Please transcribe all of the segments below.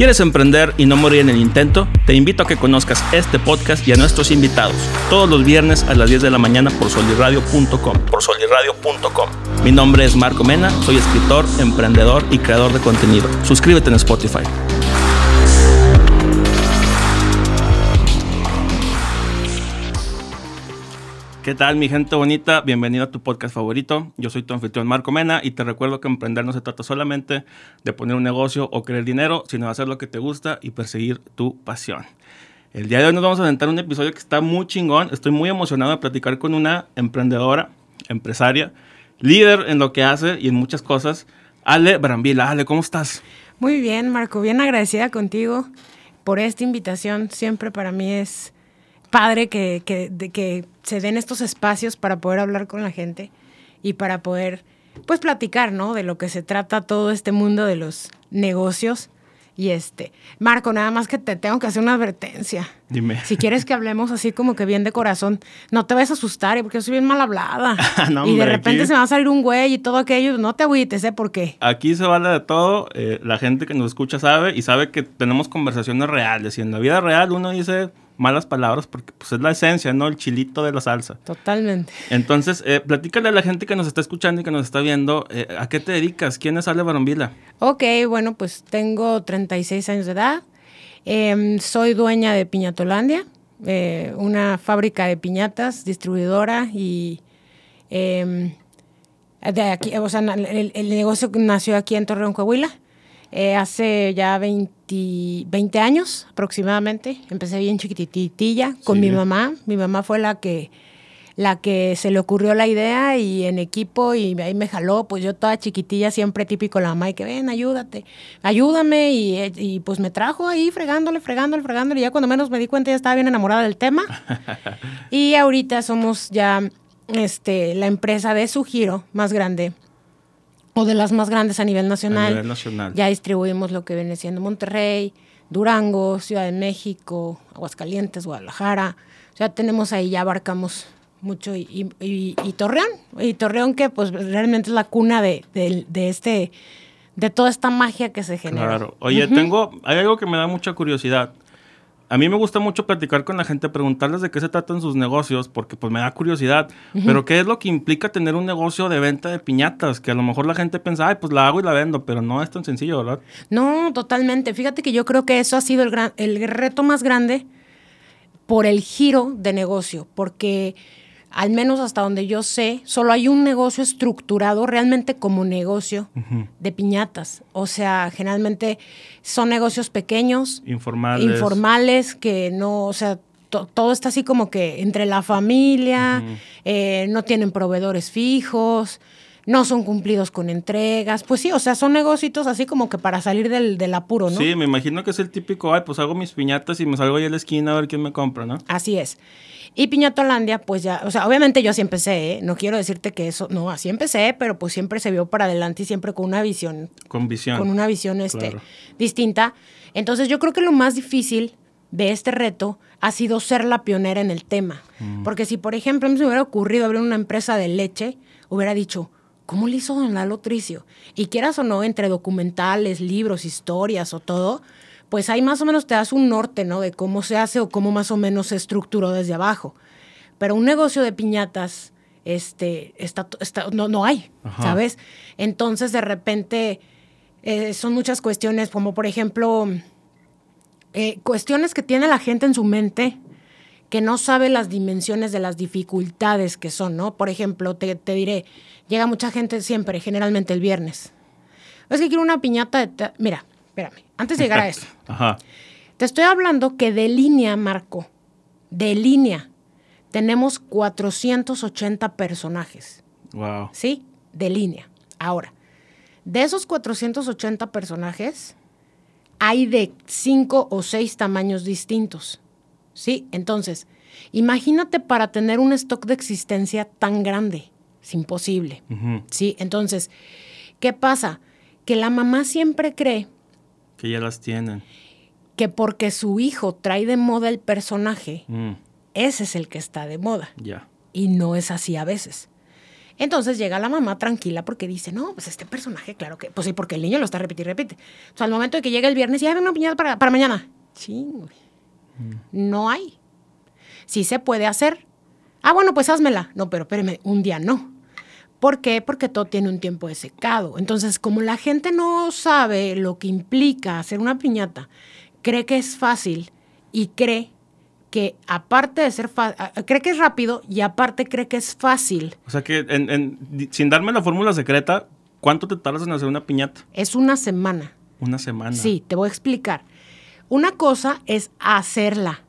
¿Quieres emprender y no morir en el intento? Te invito a que conozcas este podcast y a nuestros invitados todos los viernes a las 10 de la mañana por solirradio.com. Por solirradio.com. Mi nombre es Marco Mena, soy escritor, emprendedor y creador de contenido. Suscríbete en Spotify. ¿Qué tal mi gente bonita? Bienvenido a tu podcast favorito. Yo soy tu anfitrión Marco Mena y te recuerdo que emprender no se trata solamente de poner un negocio o querer dinero, sino de hacer lo que te gusta y perseguir tu pasión. El día de hoy nos vamos a aventar un episodio que está muy chingón. Estoy muy emocionado de platicar con una emprendedora, empresaria, líder en lo que hace y en muchas cosas. Ale Brambila. Ale, ¿cómo estás? Muy bien, Marco. Bien agradecida contigo por esta invitación. Siempre para mí es padre que, que, se den estos espacios para poder hablar con la gente y para poder, pues, platicar, ¿no? De lo que se trata todo este mundo de los negocios. Y este, Marco, nada más que te tengo que hacer una advertencia. Dime. Si quieres que hablemos así como que bien de corazón, no te vayas a asustar, ¿eh? porque yo soy bien mal hablada. y de repente se me va a salir un güey y todo aquello, no te agüites, ¿eh? ¿Por qué? Aquí se vale de todo. Eh, la gente que nos escucha sabe y sabe que tenemos conversaciones reales. Y en la vida real uno dice malas palabras porque pues es la esencia, ¿no? El chilito de la salsa. Totalmente. Entonces, eh, platícale a la gente que nos está escuchando y que nos está viendo, eh, ¿a qué te dedicas? ¿Quién es Ale Barombila? Ok, bueno, pues tengo 36 años de edad. Em, soy dueña de Piñatolandia, eh, una fábrica de piñatas, distribuidora y... Em, de aquí, o sea, el, el negocio nació aquí en Torreón, Coahuila. Eh, hace ya 20, 20, años aproximadamente. Empecé bien chiquititilla con mi mamá. Mi mamá fue la que, la que se le ocurrió la idea y en equipo y ahí me jaló. Pues yo toda chiquitilla, siempre típico la mamá y que ven, ayúdate, ayúdame. Y, y pues me trajo ahí fregándole, fregándole, fregándole. Y ya cuando menos me di cuenta ya estaba bien enamorada del tema. y ahorita somos ya este, la empresa de su giro más grande o de las más grandes a nivel nacional. nacional. Ya distribuimos lo que viene siendo Monterrey, Durango, Ciudad de México, Aguascalientes, Guadalajara. O sea, tenemos ahí, ya abarcamos mucho. Y, y, Torreón, y Torreón que pues realmente es la cuna de, de, este, de toda esta magia que se genera. Claro. Oye, tengo, hay algo que me da mucha curiosidad a mí me gusta mucho platicar con la gente, preguntarles de qué se tratan sus negocios, porque pues me da curiosidad. Pero qué es lo que implica tener un negocio de venta de piñatas, que a lo mejor la gente piensa, ay, pues la hago y la vendo, pero no es tan sencillo, ¿verdad? No, totalmente. Fíjate que yo creo que eso ha sido el, gran, el reto más grande por el giro de negocio, porque al menos hasta donde yo sé, solo hay un negocio estructurado realmente como negocio de piñatas. O sea, generalmente son negocios pequeños, informales, informales que no, o sea, todo está así como que entre la familia, eh, no tienen proveedores fijos, no son cumplidos con entregas. Pues sí, o sea, son negocios así como que para salir del, del, apuro, ¿no? Sí, me imagino que es el típico, ay, pues hago mis piñatas y me salgo ahí a la esquina a ver quién me compra, ¿no? Así es. Y Piñatolandia, pues ya, o sea, obviamente yo así empecé, ¿eh? no quiero decirte que eso, no, así empecé, pero pues siempre se vio para adelante y siempre con una visión. Con visión. Con una visión este, distinta. Entonces yo creo que lo más difícil de este reto ha sido ser la pionera en el tema. Mm. Porque si, por ejemplo, a mí se me hubiera ocurrido abrir una empresa de leche, hubiera dicho, ¿cómo le hizo don Lalo Tricio? Y quieras o no, entre documentales, libros, historias o todo, pues ahí más o menos te das un norte, ¿no? De cómo se hace o cómo más o menos se estructuró desde abajo. Pero un negocio de piñatas, este, está, no, no hay, ¿sabes? Entonces, de repente, eh, son muchas cuestiones, como por ejemplo, eh, cuestiones que tiene la gente en su mente que no sabe las dimensiones de las dificultades que son, ¿no? Por ejemplo, te, te diré, llega mucha gente siempre, generalmente el viernes. Es que quiero una piñata de... Mira, espérame, antes de llegar a eso. Ajá. Te estoy hablando que de línea, Marco, de línea, tenemos 480 personajes. Wow. ¿Sí? De línea. Ahora, de esos 480 personajes, hay de 5 o 6 tamaños distintos. ¿Sí? Entonces, imagínate para tener un stock de existencia tan grande. Es imposible. ¿Sí? Entonces, ¿qué pasa? Que la mamá siempre cree que ya las tienen. Que porque su hijo trae de moda el personaje, mm. ese es el que está de moda. Ya. Y no es así a veces. Entonces llega la mamá tranquila porque dice, no, pues este personaje, claro que, pues sí, porque el niño lo está repitiendo y repite. O sea, al momento de que llega el viernes, ya hay una piñata para, para mañana. Sí, güey. No hay. Sí se puede hacer. Ah, bueno, pues házmela. No, pero espérame, un día no. ¿Por qué? Porque todo tiene un tiempo de secado. Entonces, como la gente no sabe lo que implica hacer una piñata, cree que es fácil y cree que aparte de ser fácil, cree que es rápido y aparte cree que es fácil. O sea que sin darme la fórmula secreta, ¿cuánto te tardas en hacer una piñata? Es una semana. Una semana. Sí, te voy a explicar. Una cosa es hacerla.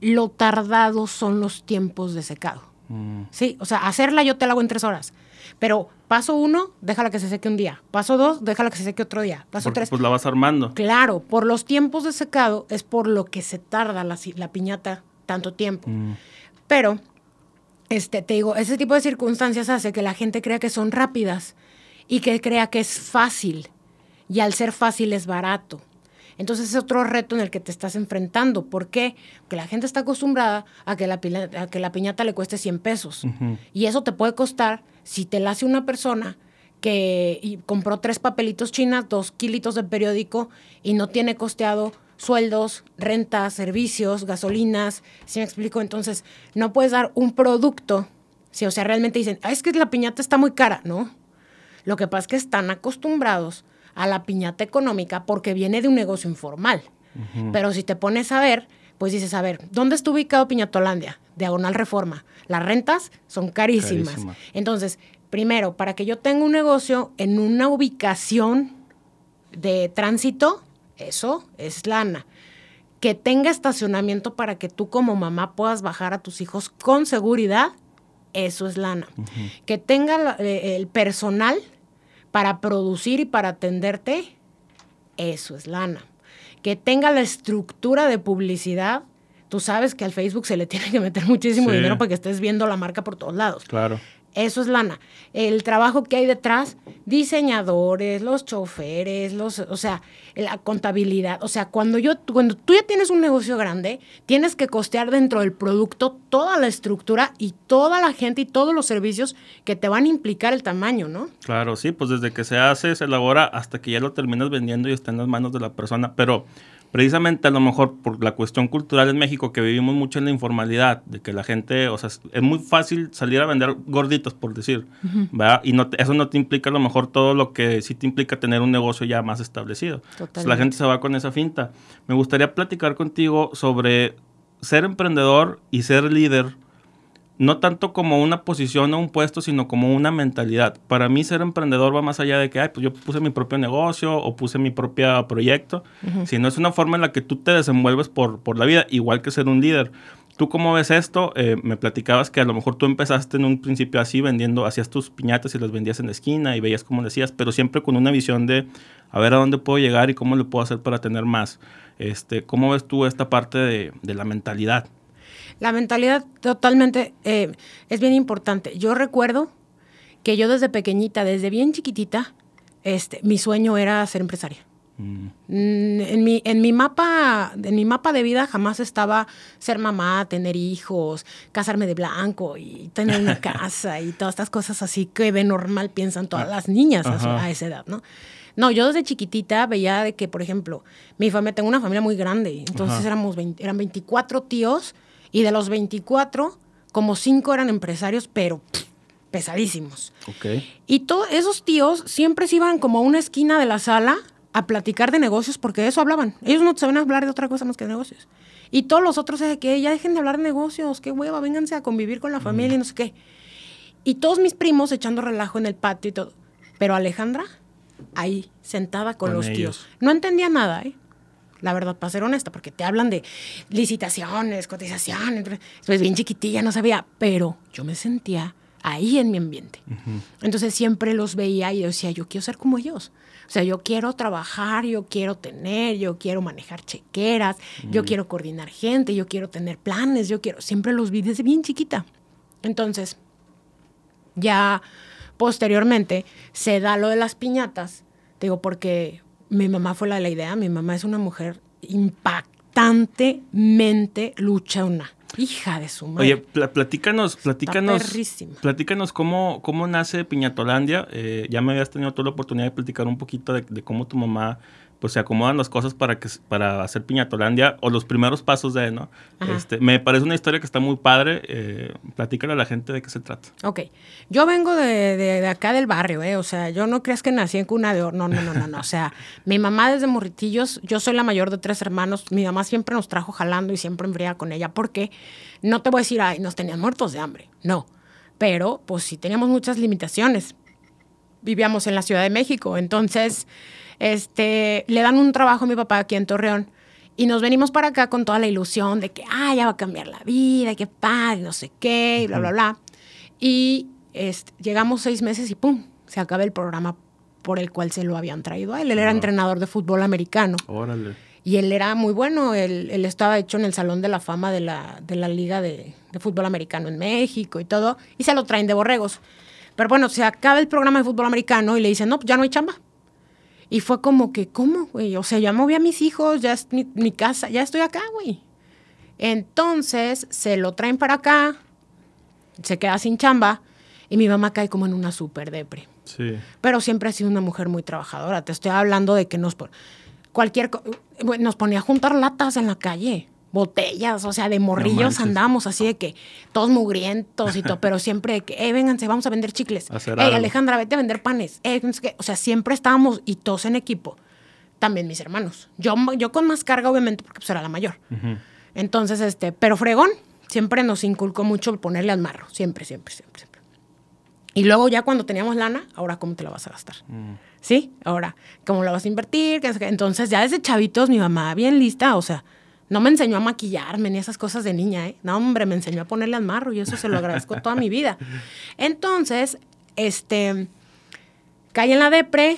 Lo tardado son los tiempos de secado. Mm. Sí, o sea, hacerla yo te la hago en tres horas. Pero paso uno, déjala que se seque un día. Paso dos, déjala que se seque otro día. Paso tres. Pues la vas armando. Claro, por los tiempos de secado es por lo que se tarda la, piñata tanto tiempo. Mm. Pero, este, te digo, ese tipo de circunstancias hace que la gente crea que son rápidas y que crea que es fácil. Y al ser fácil es barato. Entonces es otro reto en el que te estás enfrentando. ¿Por qué? Porque la gente está acostumbrada a que la, a que la piñata le cueste 100 pesos. Y eso te puede costar si te la hace una persona que compró tres papelitos chinas, dos kilitos de periódico y no tiene costeado sueldos, rentas, servicios, gasolinas. ¿Sí me explico? Entonces, no puedes dar un producto. Si, o sea, realmente dicen, ah, es que la piñata está muy cara. No. Lo que pasa es que están acostumbrados a la piñata económica porque viene de un negocio informal. Pero si te pones a ver, pues dices, a ver, ¿dónde está ubicado Piñatolandia? Diagonal Reforma. Las rentas son carísimas. Entonces, primero, para que yo tenga un negocio en una ubicación de tránsito, eso es lana. Que tenga estacionamiento para que tú como mamá puedas bajar a tus hijos con seguridad, eso es lana. Que tenga eh, el personal para producir y para atenderte, eso es lana. Que tenga la estructura de publicidad, tú sabes que al Facebook se le tiene que meter muchísimo dinero para que estés viendo la marca por todos lados. Claro. Eso es lana. El trabajo que hay detrás, diseñadores, los choferes, los, o sea, la contabilidad. O sea, cuando yo, cuando tú ya tienes un negocio grande, tienes que costear dentro del producto toda la estructura y toda la gente y todos los servicios que te van a implicar el tamaño, ¿no? Claro, sí, pues desde que se hace, se elabora hasta que ya lo terminas vendiendo y está en las manos de la persona. Pero precisamente a lo mejor por la cuestión cultural en México, que vivimos mucho en la informalidad, de que la gente, o sea, es muy fácil salir a vender gorditos, por decir, ¿verdad? Y no eso no te implica a lo mejor todo lo que sí te implica tener un negocio ya más establecido. Entonces, la gente se va con esa finta. Me gustaría platicar contigo sobre ser emprendedor y ser líder no tanto como una posición o un puesto, sino como una mentalidad. Para mí ser emprendedor va más allá de que, ay, pues yo puse mi propio negocio o puse mi propio proyecto, sino es una forma en la que tú te desenvuelves por, por la vida, igual que ser un líder. ¿Tú cómo ves esto? Eh, me platicabas que a lo mejor tú empezaste en un principio así vendiendo, hacías tus piñatas y las vendías en la esquina y veías cómo decías, pero siempre con una visión de a ver a dónde puedo llegar y cómo le puedo hacer para tener más. Este, ¿Cómo ves tú esta parte de, de la mentalidad? La mentalidad totalmente eh, es bien importante. Yo recuerdo que yo desde pequeñita, desde bien chiquitita, este, mi sueño era ser empresaria. Mm. Mm, en, mi, en, mi mapa, en mi mapa de vida jamás estaba ser mamá, tener hijos, casarme de blanco y tener una casa y todas estas cosas así que de normal piensan todas las niñas a, esa edad, ¿no? No, yo desde chiquitita veía de que, por ejemplo, mi familia, tengo una familia muy grande, entonces éramos eran 24 tíos y de los 24, como 5 eran empresarios, pero pesadísimos. Y todos esos tíos siempre se iban como a una esquina de la sala a platicar de negocios porque de eso hablaban. Ellos no saben hablar de otra cosa más que de negocios. Y todos los otros es que ya dejen de hablar de negocios, qué hueva, vénganse a convivir con la familia y no sé qué. Y todos mis primos echando relajo en el patio y todo. Pero Alejandra, ahí, sentada con, los tíos. No entendía nada, ¿eh? La verdad, para ser honesta, porque te hablan de licitaciones, cotizaciones, pues bien chiquitilla, no sabía, pero yo me sentía ahí en mi ambiente. Entonces siempre los veía y decía, yo quiero ser como ellos. O sea, yo quiero trabajar, yo quiero tener, yo quiero manejar chequeras, yo quiero coordinar gente, yo quiero tener planes, yo quiero, siempre los vi desde bien chiquita. Entonces, ya posteriormente se da lo de las piñatas, digo, porque mi mamá fue la de la idea. Mi mamá es una mujer impactantemente luchona. Hija de su madre. Oye, platícanos, platícanos, platícanos cómo, cómo nace Piñatolandia. Eh, ya me habías tenido toda la oportunidad de platicar un poquito de, de cómo tu mamá pues se acomodan las cosas para que para hacer Piñatolandia o los primeros pasos de, ¿no? Este, me parece una historia que está muy padre. Eh, platícale a la gente de qué se trata. Ok. Yo vengo de, de, acá del barrio, ¿eh? O sea, yo no creas que nací en cuna de oro. No, no, no, no, no. O sea, mi mamá desde morritillos, yo soy la mayor de tres hermanos. Mi mamá siempre nos trajo jalando y siempre enfría con ella. porque No te voy a decir, ay, nos tenían muertos de hambre. No. Pero, pues sí teníamos muchas limitaciones. Vivíamos en la Ciudad de México. Entonces este, le dan un trabajo a mi papá aquí en Torreón y nos venimos para acá con toda la ilusión de que, ah, ya va a cambiar la vida, qué padre, no sé qué, y bla, bla, bla. Y este, llegamos seis meses y ¡pum! Se acaba el programa por el cual se lo habían traído a él. Él era entrenador de fútbol americano. Órale. Y él era muy bueno, él, él, estaba hecho en el Salón de la Fama de la, de la Liga de, de, Fútbol Americano en México y todo, y se lo traen de borregos. Pero bueno, se acaba el programa de fútbol americano y le dicen, no, pues ya no hay chamba. Y fue como que, ¿cómo, güey? O sea, ya moví a mis hijos, ya es mi, casa, ya estoy acá, güey. Entonces se lo traen para acá, se queda sin chamba y mi mamá cae como en una súper depre. Sí. Pero siempre ha sido una mujer muy trabajadora. Te estoy hablando de que nos, cualquier, nos ponía a juntar latas en la calle botellas, o sea, de morrillos andamos así de que todos mugrientos y todo, pero siempre de que, eh, vénganse, vamos a vender chicles. Eh, Alejandra, vete a vender panes. Eh, o sea, siempre estábamos y todos en equipo. También mis hermanos. Yo, yo con más carga, obviamente, porque pues era la mayor. Entonces, este, pero fregón, siempre nos inculcó mucho ponerle al marro. Siempre, siempre, siempre, siempre. Y luego ya cuando teníamos lana, ahora cómo te la vas a gastar. Mm. ¿Sí? Ahora, ¿cómo la vas a invertir? Entonces, ya desde chavitos, mi mamá bien lista, o sea, no me enseñó a maquillarme ni esas cosas de niña, ¿eh? No, hombre, me enseñó a ponerle al marro y eso se lo agradezco toda mi vida. Entonces, este, caí en la depre,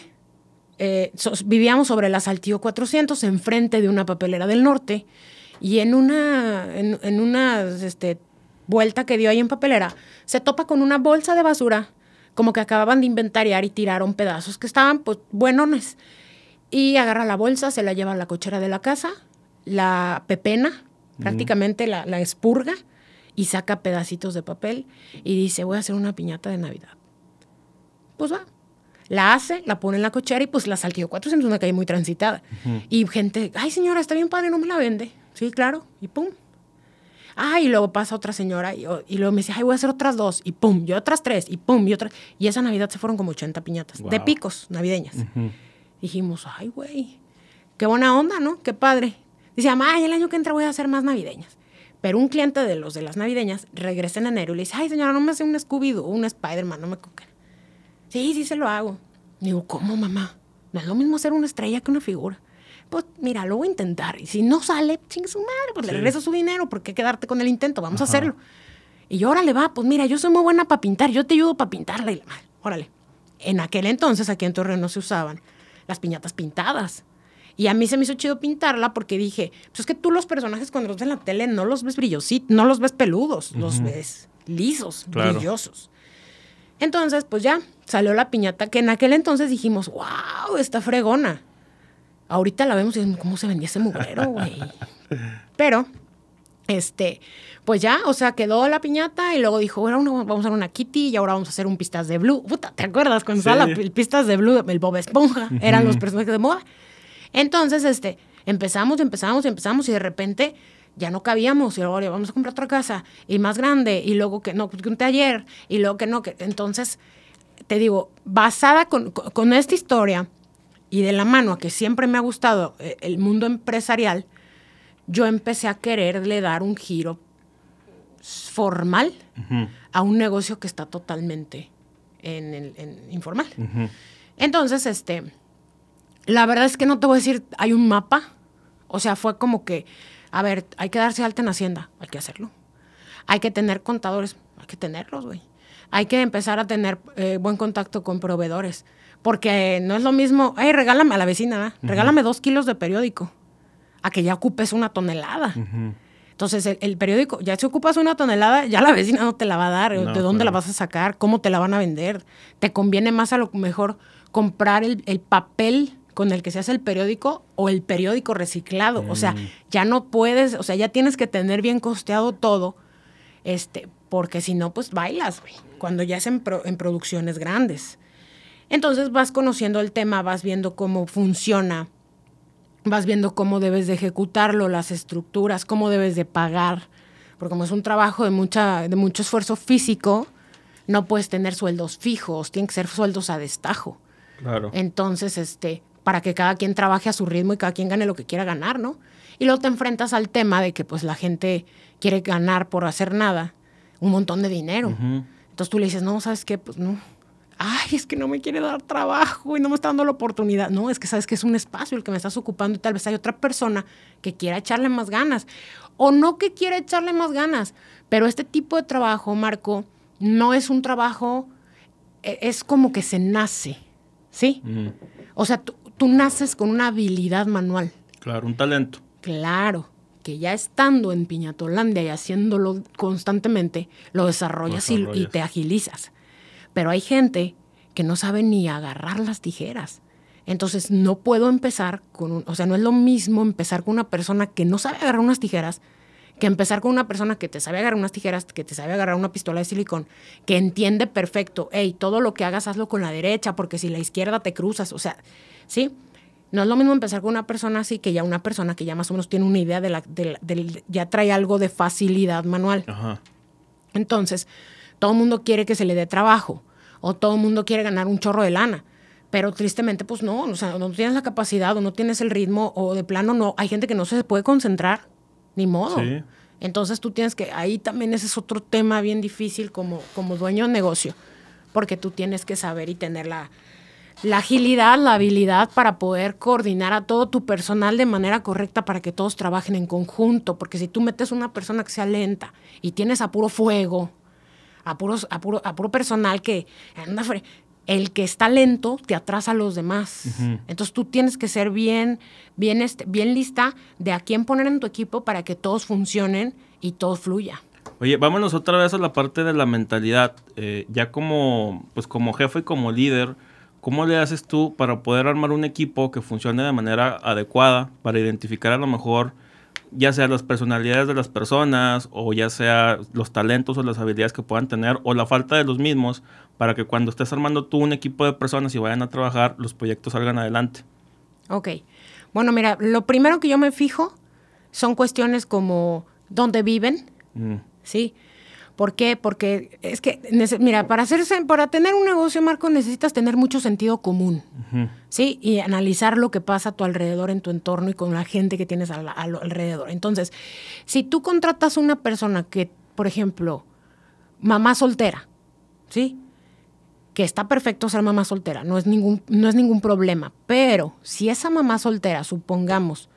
eh, vivíamos sobre la Saltillo 400, enfrente de una papelera del norte, y en una, en, una este, vuelta que dio ahí en papelera, se topa con una bolsa de basura, como que acababan de inventariar y tiraron pedazos que estaban, pues, buenones. Y agarra la bolsa, se la lleva a la cochera de la casa, la pepena, prácticamente la, la, expurga y saca pedacitos de papel y dice, voy a hacer una piñata de Navidad. Pues va. La hace, la pone en la cochera y pues la saltillo 400, una calle muy transitada. Y gente, ay señora, está bien padre, no me la vende. Sí, claro. Y pum. Ah, y luego pasa otra señora y, y, luego me dice, ay, voy a hacer otras dos. Y pum, y otras tres. Y pum, y otras. Y esa Navidad se fueron como 80 piñatas. De picos navideñas. Dijimos, ay, güey. Qué buena onda, ¿no? Qué padre. Dice, ay, el año que entra voy a hacer más navideñas. Pero un cliente de los de las navideñas regresa en enero y le dice, ay, señora, no me hace un Scooby-Doo un Spider-Man, no me coquen. Sí, sí se lo hago. Digo, ¿cómo, mamá? No es lo mismo hacer una estrella que una figura. Pues mira, lo voy a intentar. Y si no sale, chingue su madre, pues le regreso su dinero. ¿Por qué quedarte con el intento? Vamos a hacerlo. Y yo, órale, va, pues mira, yo soy muy buena para pintar. Yo te ayudo para pintarla. Y, órale. En aquel entonces, aquí en Torreón no se usaban las piñatas pintadas. Y a mí se me hizo chido pintarla porque dije, pues es que tú los personajes cuando los ves en la tele no los ves brillositos, no los ves peludos, los ves lisos, brillosos. Entonces, pues ya, salió la piñata que en aquel entonces dijimos, wow, está fregona. Ahorita la vemos y decimos, ¿cómo se vendía ese mugrero, güey? Pero, este, pues ya, o sea, quedó la piñata y luego dijo, ahora vamos a hacer una kitty y ahora vamos a hacer un pistas de blue. Puta, ¿te acuerdas cuando sí. estaba la pistas de blue, el Bob Esponja? Eran los personajes de moda. Entonces, este, empezamos, empezamos, empezamos y de repente ya no cabíamos y luego vamos a comprar otra casa y más grande y luego que no, que un taller y luego que no, que entonces te digo, basada con, con, esta historia y de la mano a que siempre me ha gustado eh, el mundo empresarial, yo empecé a quererle dar un giro formal a un negocio que está totalmente en el en informal. Entonces, este, la verdad es que no te voy a decir, hay un mapa. O sea, fue como que, a ver, hay que darse alta en Hacienda, hay que hacerlo. Hay que tener contadores, hay que tenerlos, güey. Hay que empezar a tener eh, buen contacto con proveedores. Porque no es lo mismo, ay, regálame a la vecina, regálame dos kilos de periódico, a que ya ocupes una tonelada. Entonces, el, periódico, ya si ocupas una tonelada, ya la vecina no te la va a dar. ¿De dónde la vas a sacar? ¿Cómo te la van a vender? Te conviene más a lo mejor comprar el, el papel con el que se hace el periódico o el periódico reciclado. O sea, Mm. ya no puedes, o sea, ya tienes que tener bien costeado todo, este, porque si no, pues bailas, güey, cuando ya es en, pro- en producciones grandes. Entonces vas conociendo el tema, vas viendo cómo funciona, vas viendo cómo debes de ejecutarlo, las estructuras, cómo debes de pagar, porque como es un trabajo de, mucha, de mucho esfuerzo físico, no puedes tener sueldos fijos, tienen que ser sueldos a destajo. Claro. Entonces, este, para que cada quien trabaje a su ritmo y cada quien gane lo que quiera ganar, ¿no? Y luego te enfrentas al tema de que pues la gente quiere ganar por hacer nada un montón de dinero. Entonces tú le dices, no, ¿sabes qué? Pues no. Ay, es que no me quiere dar trabajo y no me está dando la oportunidad. No, es que sabes que es un espacio el que me estás ocupando y tal vez hay otra persona que quiera echarle más ganas. O no que quiera echarle más ganas. Pero este tipo de trabajo, Marco, no es un trabajo, e- es como que se nace, ¿sí? O sea, tú, tú naces con una habilidad manual. Claro, un talento. Claro, que ya estando en Piñatolandia y haciéndolo constantemente, lo desarrollas, y- Y, te agilizas. Pero hay gente que no sabe ni agarrar las tijeras. Entonces no puedo empezar con un, o sea, no es lo mismo empezar con una persona que no sabe agarrar unas tijeras que empezar con una persona que te sabe agarrar unas tijeras, que te sabe agarrar una pistola de silicón, que entiende perfecto, hey, todo lo que hagas hazlo con la derecha, porque si la izquierda te cruzas, o sea, ¿sí? No es lo mismo empezar con una persona así que ya una persona que ya más o menos tiene una idea de la, de la- del- ya trae algo de facilidad manual. Ajá. Entonces, todo el mundo quiere que se le dé trabajo o todo el mundo quiere ganar un chorro de lana. Pero tristemente, pues no, o sea, no tienes la capacidad o no tienes el ritmo o de plano no. Hay gente que no se puede concentrar, ni modo. Sí. Entonces tú tienes que, ahí también ese es otro tema bien difícil como, como dueño de negocio, porque tú tienes que saber y tener la, la agilidad, la habilidad para poder coordinar a todo tu personal de manera correcta para que todos trabajen en conjunto, porque si tú metes una persona que sea lenta y tienes a puro fuego, a, puros, a, puro, a puro personal que anda el que está lento te atrasa a los demás. Entonces tú tienes que ser bien, bien, este, bien lista de a quién poner en tu equipo para que todos funcionen y todo fluya. Oye, vámonos otra vez a la parte de la mentalidad. Eh, ya como, pues como jefe y como líder, ¿cómo le haces tú para poder armar un equipo que funcione de manera adecuada, para identificar a lo mejor, ya sea las personalidades de las personas, o ya sea los talentos o las habilidades que puedan tener, o la falta de los mismos, para que cuando estés armando tú un equipo de personas y vayan a trabajar, los proyectos salgan adelante? Ok. Bueno, mira, lo primero que yo me fijo son cuestiones como dónde viven, Mm, ¿sí? ¿Por qué? Porque es que, mira, para, hacerse, para tener un negocio, Marco, necesitas tener mucho sentido común, ¿sí? Y analizar lo que pasa a tu alrededor, en tu entorno y con la gente que tienes al, al- alrededor. Entonces, si tú contratas a una persona que, por ejemplo, mamá soltera, ¿sí? Que está perfecto ser mamá soltera, no es ningún, no es ningún problema. Pero si esa mamá soltera, supongamos,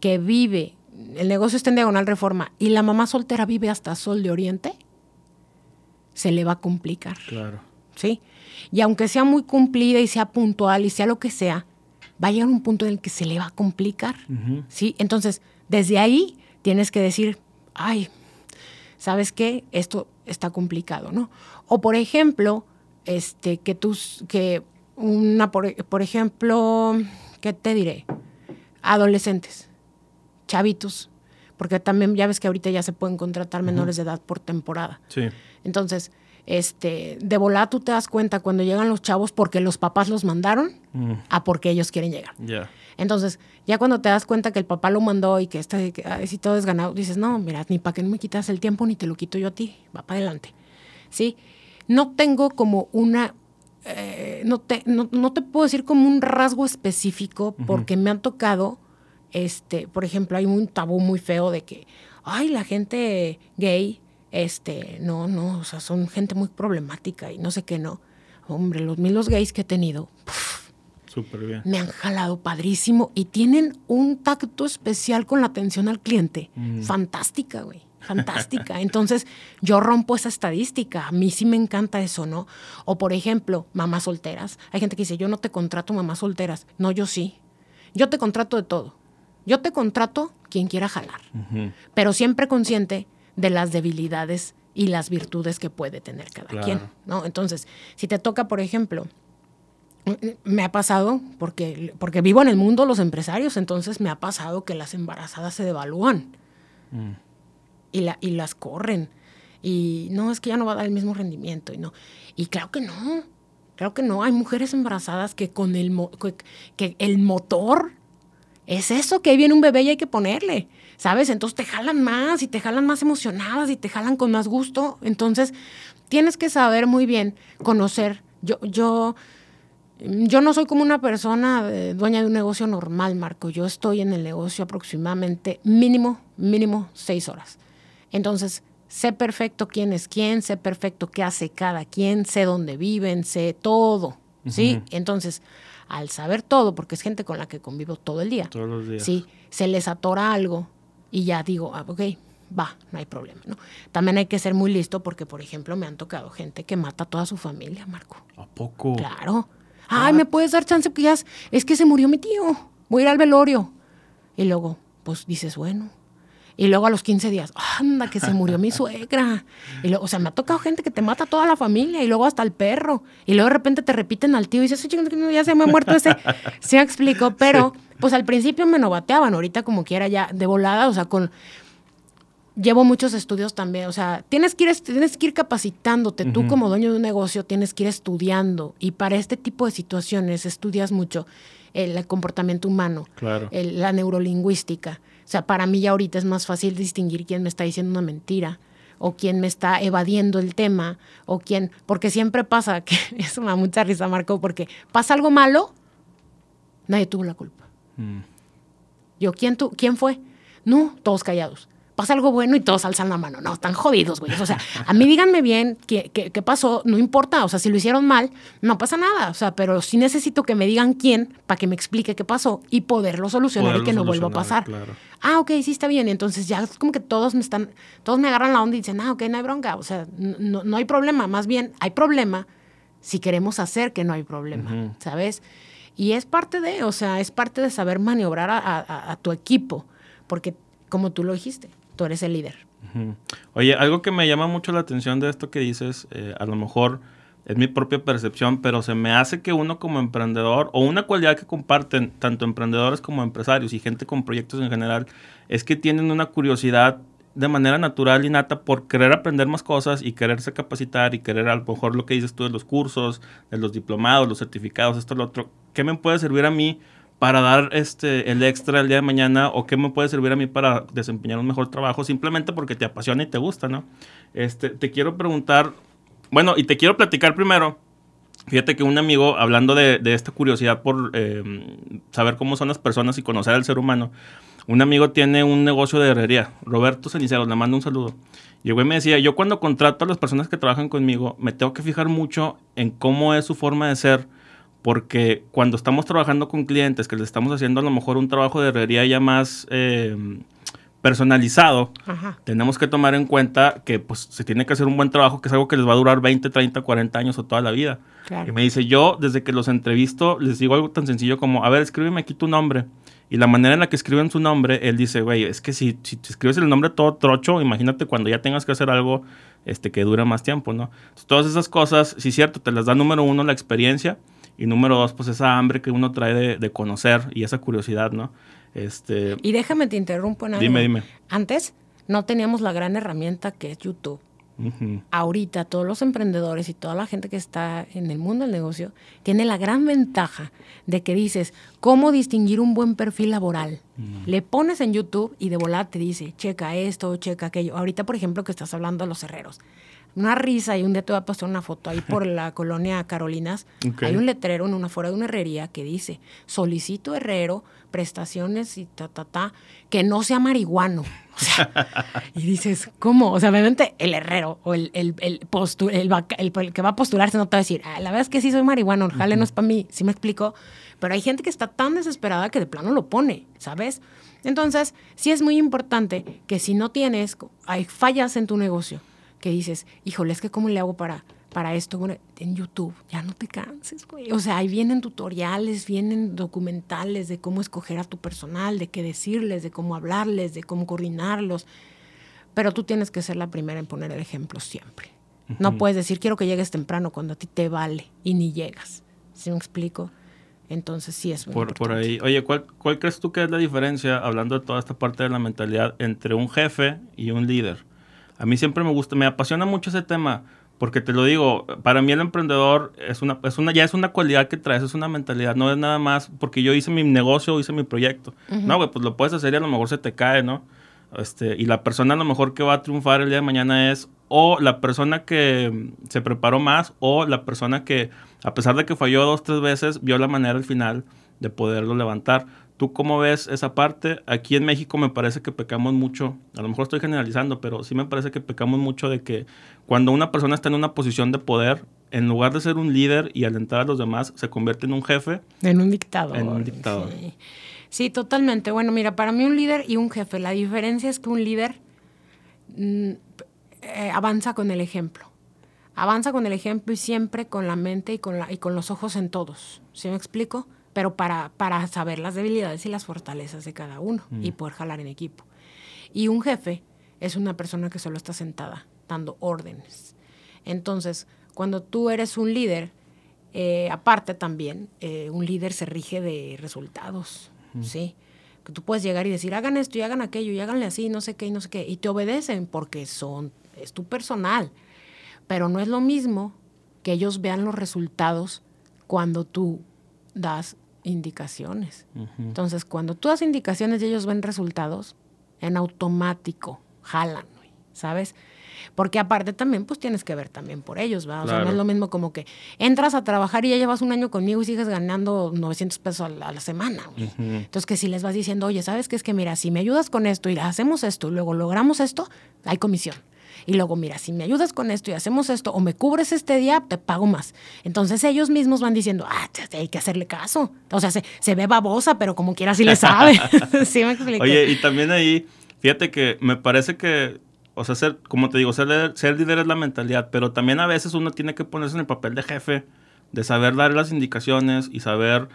que vive, el negocio está en diagonal reforma, y la mamá soltera vive hasta Sol de Oriente, se le va a complicar. claro. ¿sí? Y aunque sea muy cumplida y sea puntual y sea lo que sea, va a llegar un punto en el que se le va a complicar. ¿sí? Entonces, desde ahí tienes que decir, ay, ¿sabes qué? Esto está complicado, ¿no? O por ejemplo, este, que tus, que una, por, por ejemplo, ¿qué te diré? Adolescentes, chavitos, porque también ya ves que ahorita ya se pueden contratar menores de edad por temporada. Sí. Entonces, este, de volada tú te das cuenta cuando llegan los chavos porque los papás los mandaron Mm, a porque ellos quieren llegar. Ya. Entonces, ya cuando te das cuenta que el papá lo mandó y que está que, ay, sí, todo es ganado, dices, no, mira, ni para que no me quitas el tiempo, ni te lo quito yo a ti, va para adelante. ¿Sí? No tengo como una, eh, no, te, no, no te puedo decir como un rasgo específico, porque me han tocado, este, por ejemplo, hay un tabú muy feo de que, ay, la gente gay, este, no, no, o sea, son gente muy problemática y no sé qué, no. Hombre, los mil los gays que he tenido, Súper bien. me han jalado padrísimo y tienen un tacto especial con la atención al cliente. Fantástica, güey. Fantástica. Entonces, yo rompo esa estadística. A mí sí me encanta eso, ¿no? O, por ejemplo, mamás solteras. Hay gente que dice, yo no te contrato mamás solteras. No, yo sí. Yo te contrato de todo. Yo te contrato quien quiera jalar. Pero siempre consciente de las debilidades y las virtudes que puede tener cada Claro. quien, ¿no? Entonces, si te toca, por ejemplo, Me ha pasado, porque, porque vivo en el mundo los empresarios, entonces me ha pasado que las embarazadas se devalúan mm. y, la, y las corren. Y no, es que ya no va a dar el mismo rendimiento. Y, no. y claro que no, claro que no. Hay mujeres embarazadas que con el, que el motor es eso, que ahí viene un bebé y hay que ponerle, ¿sabes? Entonces te jalan más y te jalan más emocionadas y te jalan con más gusto. Entonces tienes que saber muy bien, conocer. Yo, yo, yo no soy como una persona dueña de un negocio normal, Marco. Yo estoy en el negocio aproximadamente mínimo, mínimo seis horas. Entonces, sé perfecto quién es quién, sé perfecto qué hace cada quien, sé dónde viven, sé todo. ¿Sí? Entonces, al saber todo, porque es gente con la que convivo todo el día. Todos los días. Sí, se les atora algo y ya digo, ah, ok, va, no hay problema, ¿no? También hay que ser muy listo porque, por ejemplo, me han tocado gente que mata a toda su familia, Marco. ¿A poco? Claro. Ay, ¿me puedes dar chance? Porque ya es, que se murió mi tío. Voy a ir al velorio. Y luego, pues dices, bueno. Y luego a los 15 días, anda, que se murió mi suegra. Y luego, o sea, me ha tocado gente que te mata a toda la familia y luego hasta el perro. Y luego de repente te repiten al tío y dices, ya se me ha muerto ese. Se explico, pero pues al principio me novateaban, ahorita como quiera ya de volada, o sea, con llevo muchos estudios también, o sea, tienes que ir, tienes que ir capacitándote, tú como dueño de un negocio tienes que ir estudiando y para este tipo de situaciones estudias mucho el comportamiento humano, la neurolingüística. O sea, para mí ya ahorita es más fácil distinguir quién me está diciendo una mentira o quién me está evadiendo el tema o quién, porque siempre pasa, que eso me da mucha risa, Marco, porque pasa algo malo, nadie tuvo la culpa. Mm. Yo, ¿quién, tu, ¿quién fue? No, todos callados pasa algo bueno y todos alzan la mano. No, están jodidos, güey. O sea, a mí díganme bien qué, qué, pasó, no importa. O sea, si lo hicieron mal, no pasa nada. O sea, pero sí necesito que me digan quién para que me explique qué pasó y poderlo solucionar y que no vuelva a pasar. Ah, ok, sí está bien. Entonces ya es como que todos me están, todos me agarran la onda y dicen, ah, ok, no hay bronca. O sea, no, no hay problema. Más bien, hay problema si queremos hacer que no hay problema, ¿sabes? Y es parte de, o sea, es parte de saber maniobrar a, a tu equipo, porque como tú lo dijiste, tú eres el líder. Oye, algo que me llama mucho la atención de esto que dices, eh, a lo mejor es mi propia percepción, pero se me hace que uno como emprendedor, o una cualidad que comparten tanto emprendedores como empresarios y gente con proyectos en general, es que tienen una curiosidad de manera natural y nata por querer aprender más cosas y quererse capacitar y querer a lo mejor lo que dices tú de los cursos, de los diplomados, los certificados, esto, lo otro. ¿Qué me puede servir a mí para dar este, el extra el día de mañana o qué me puede servir a mí para desempeñar un mejor trabajo simplemente porque te apasiona y te gusta, ¿no? Este, te quiero preguntar, bueno, y te quiero platicar primero. Fíjate que un amigo, hablando de, esta curiosidad por em, saber cómo son las personas y conocer al ser humano, un amigo tiene un negocio de herrería, Roberto Cenicero, le mando un saludo. Y el güey me decía, yo cuando contrato a las personas que trabajan conmigo, me tengo que fijar mucho en cómo es su forma de ser, porque cuando estamos trabajando con clientes que les estamos haciendo a lo mejor un trabajo de herrería ya más eh, personalizado, tenemos que tomar en cuenta que pues se tiene que hacer un buen trabajo, que es algo que les va a durar 20, 30, 40 años o toda la vida. Y me dice, yo desde que los entrevisto les digo algo tan sencillo como, a ver, escríbeme aquí tu nombre. Y la manera en la que escriben su nombre, él dice, güey, es que si, si escribes el nombre todo trocho, imagínate cuando ya tengas que hacer algo este, que dura más tiempo, ¿no? todas esas cosas, sí cierto, te las da número uno la experiencia, y número dos, pues esa hambre que uno trae de, conocer y esa curiosidad, ¿no? Este, y déjame te interrumpo en algo. Dime, dime. Antes no teníamos la gran herramienta que es YouTube. Ahorita todos los emprendedores y toda la gente que está en el mundo del negocio tiene la gran ventaja de que dices, ¿cómo distinguir un buen perfil laboral? Le pones en YouTube y de volada te dice, checa esto, checa aquello. Ahorita, por ejemplo, que estás hablando de los herreros una risa y un día te voy a pasar una foto ahí por la colonia Carolinas. Hay un letrero en una fuera de una herrería que dice, solicito herrero, prestaciones y ta, ta, ta, que no sea marihuano. O sea, y dices, ¿cómo? O sea, obviamente el herrero o el, el, el, el, que va a postularse no te va a decir, ah, la verdad es que sí soy marihuano, jale no es para mí, ¿sí me explico? Pero hay gente que está tan desesperada que de plano lo pone, ¿sabes? Entonces, sí es muy importante que si no tienes, hay fallas en tu negocio, que dices, híjole, es que cómo le hago para, para esto bueno, en YouTube, ya no te canses, güey. O sea, ahí vienen tutoriales, vienen documentales de cómo escoger a tu personal, de qué decirles, de cómo hablarles, de cómo coordinarlos. Pero tú tienes que ser la primera en poner el ejemplo siempre. No puedes decir, quiero que llegues temprano cuando a ti te vale y ni llegas. ¿Sí me explico? Entonces sí es muy por, por ahí. Oye, ¿cuál, ¿cuál crees tú que es la diferencia, hablando de toda esta parte de la mentalidad, entre un jefe y un líder? A mí siempre me gusta, me apasiona mucho ese tema, porque te lo digo, para mí el emprendedor es una, es una, ya es una cualidad que traes, es una mentalidad, no es nada más porque yo hice mi negocio, hice mi proyecto. No, güey, pues lo puedes hacer y a lo mejor se te cae, ¿no? Este, y la persona a lo mejor que va a triunfar el día de mañana es o la persona que se preparó más o la persona que, a pesar de que falló dos, tres veces, vio la manera al final de poderlo levantar. ¿Tú cómo ves esa parte? Aquí en México me parece que pecamos mucho, a lo mejor estoy generalizando, pero sí me parece que pecamos mucho de que cuando una persona está en una posición de poder, en lugar de ser un líder y alentar a los demás, se convierte en un jefe. En un dictador. En un dictador. Sí. sí totalmente. Bueno, mira, para mí un líder y un jefe, la diferencia es que un líder mm, eh, avanza con el ejemplo. Avanza con el ejemplo y siempre con la mente y con, la, y con los ojos en todos. ¿Sí me explico? Pero para, para saber las debilidades y las fortalezas de cada uno y poder jalar en equipo. Y un jefe es una persona que solo está sentada dando órdenes. Entonces, cuando tú eres un líder, eh, aparte también, eh, un líder se rige de resultados, ¿sí? Que tú puedes llegar y decir, hagan esto y hagan aquello y háganle así, no sé qué y no sé qué, y te obedecen porque son es tu personal. Pero no es lo mismo que ellos vean los resultados cuando tú das indicaciones. Entonces, cuando tú das indicaciones y ellos ven resultados, en automático jalan, ¿sabes? Porque aparte también, pues tienes que ver también por ellos, ¿verdad? O sea, no es lo mismo como que entras a trabajar y ya llevas un año conmigo y sigues ganando 900 pesos a la, semana. Entonces, que si les vas diciendo, oye, ¿sabes qué? Es que mira, si me ayudas con esto y hacemos esto y luego logramos esto, hay comisión. Y luego, mira, si me ayudas con esto y hacemos esto o me cubres este día, te pago más. Entonces ellos mismos van diciendo, ah, hay que hacerle caso. O sea, se, se ve babosa, pero como quiera sí le sabe. Oye, y también ahí, fíjate que me parece que, o sea, ser, como te digo, ser ser líder es la mentalidad, pero también a veces uno tiene que ponerse en el papel de jefe, de saber dar las indicaciones y saber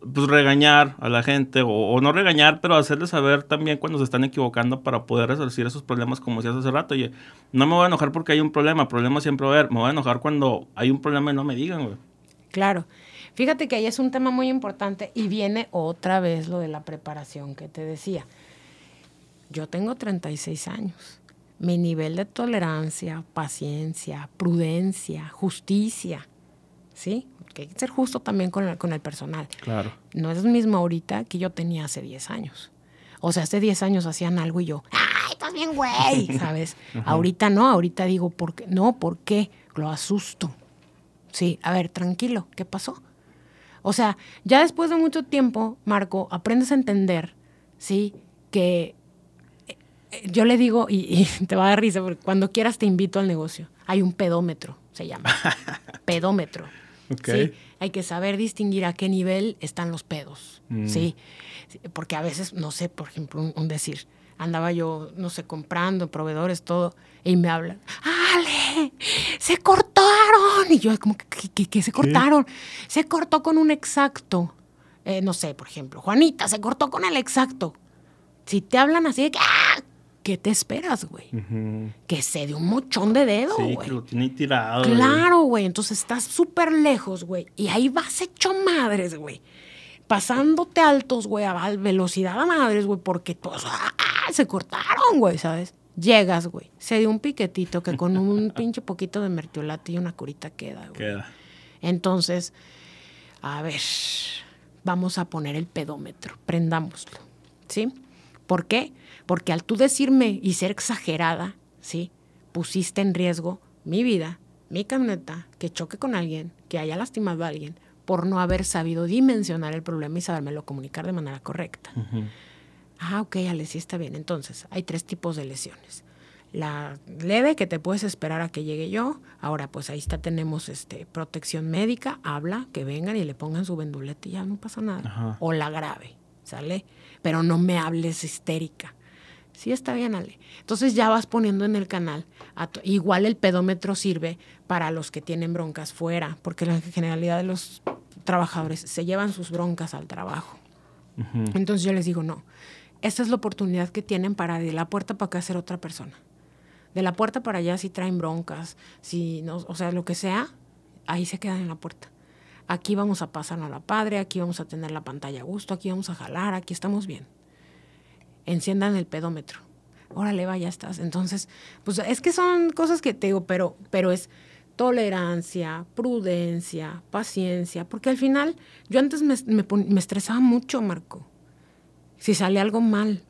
pues, regañar a la gente, o, no regañar, pero hacerles saber también cuando se están equivocando para poder resarcir esos problemas, como decías hace rato. Oye, no me voy a enojar porque hay un problema, problema siempre va a haber. Me voy a enojar cuando hay un problema y no me digan, güey. Claro. Fíjate que ahí es un tema muy importante y viene otra vez lo de la preparación que te decía. Yo tengo 36 años. Mi nivel de tolerancia, paciencia, prudencia, justicia, ¿sí? Que hay que ser justo también con el, con el personal. Claro. No es lo mismo ahorita que yo tenía hace 10 años. O sea, hace 10 años hacían algo y yo, ¡ay, estás bien, güey! ¿Sabes? ahorita no, ahorita digo, ¿por qué? No, ¿por qué? Lo asusto. Sí, a ver, tranquilo, ¿qué pasó? O sea, ya después de mucho tiempo, Marco, aprendes a entender, ¿sí? Que eh, yo le digo, y, y, te va a dar risa, porque cuando quieras te invito al negocio. Hay un pedómetro, se llama. pedómetro. ¿Sí? Hay que saber distinguir a qué nivel están los pedos, mm. ¿sí? Porque a veces, no sé, por ejemplo, un, decir, andaba yo, no sé, comprando, proveedores, todo, y me hablan, ¡Ale! ¡Se cortaron! Y yo, como, ¿qué, qué, se cortaron? Se cortó con un exacto. Eh, no sé, por ejemplo, Juanita, se cortó con el exacto. Si te hablan así de que, ¡ah! ¿Qué te esperas, güey? Que se dé un mochón de dedo, güey. Sí, que lo tiene tirado. Claro, güey. Entonces estás súper lejos, güey. Y ahí vas hecho madres, güey. Pasándote altos, güey, a velocidad a madres, güey, porque todos ¡ah! se cortaron, güey, ¿sabes? Llegas, güey. Se dio un piquetito que con un pinche poquito de mertiolate y una curita queda, güey. Queda. Entonces, a ver, vamos a poner el pedómetro. Prendámoslo, ¿sí? ¿Por qué? Porque al tú decirme y ser exagerada, ¿sí? Pusiste en riesgo mi vida, mi camioneta, que choque con alguien, que haya lastimado a alguien, por no haber sabido dimensionar el problema y sabérmelo comunicar de manera correcta. Ah, ok, Ale, sí está bien. Entonces, hay tres tipos de lesiones. La leve, que te puedes esperar a que llegue yo. Ahora, pues ahí está, tenemos este, protección médica, habla, que vengan y le pongan su vendulete y ya no pasa nada. O la grave, ¿sale? Pero no me hables histérica. Sí, está bien, Ale. Entonces ya vas poniendo en el canal. igual el pedómetro sirve para los que tienen broncas fuera, porque la generalidad de los trabajadores se llevan sus broncas al trabajo. Entonces yo les digo, no, esta es la oportunidad que tienen para de la puerta para acá ser otra persona. De la puerta para allá si traen broncas, si no, o sea, lo que sea, ahí se quedan en la puerta. aquí vamos a pasar a la padre, aquí vamos a tener la pantalla a gusto, aquí vamos a jalar, aquí estamos bien. Enciendan el pedómetro. Órale, va, ya estás. Entonces, pues es que son cosas que te digo, pero, pero es tolerancia, prudencia, paciencia, porque al final yo antes me, me, estresaba mucho, Marco. Si sale algo mal,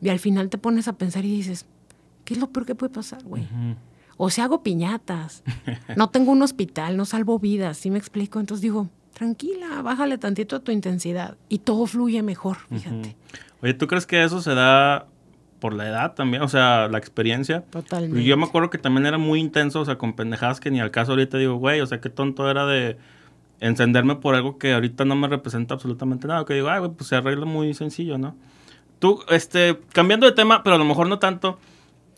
y al final te pones a pensar y dices, ¿qué es lo peor que puede pasar, güey? O si hago piñatas, no tengo un hospital, no salvo vidas, ¿sí me explico? Entonces digo, tranquila, bájale tantito a tu intensidad y todo fluye mejor, fíjate. Oye, ¿tú crees que eso se da por la edad también, o sea, la experiencia. Totalmente. Yo me acuerdo que también era muy intenso, o sea, con pendejadas que ni al caso ahorita digo, güey, o sea, qué tonto era de encenderme por algo que ahorita no me representa absolutamente nada. Que digo, ay, güey, pues se arregla muy sencillo, ¿no? Tú, este, cambiando de tema, pero a lo mejor no tanto,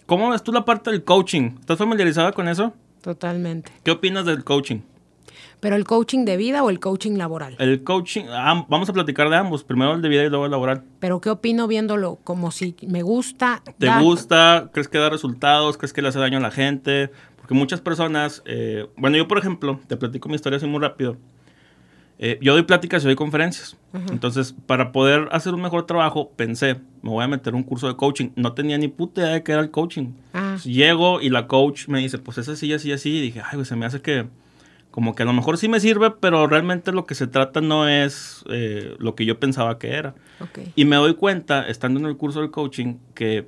¿cómo ves tú la parte del coaching? ¿Estás familiarizada con eso? Totalmente. ¿Qué opinas del coaching? ¿Pero el coaching de vida o el coaching laboral? El coaching, vamos a platicar de ambos, primero el de vida y luego el laboral. ¿Pero qué opino viéndolo? Como si me gusta. ¿Te gusta? ¿Crees que da resultados? ¿Crees que le hace daño a la gente? Porque muchas personas, eh, bueno, yo por ejemplo, te platico mi historia así muy rápido. Eh, yo doy pláticas y doy conferencias. Entonces, para poder hacer un mejor trabajo, pensé, me voy a meter un curso de coaching. No tenía ni puta idea de qué era el coaching. Ah. Llego y la coach me dice, pues es así, así, así. Y dije, ay, pues se me hace que como que a lo mejor sí me sirve, pero realmente lo que se trata no es eh, lo que yo pensaba que era. Y me doy cuenta, estando en el curso de coaching, que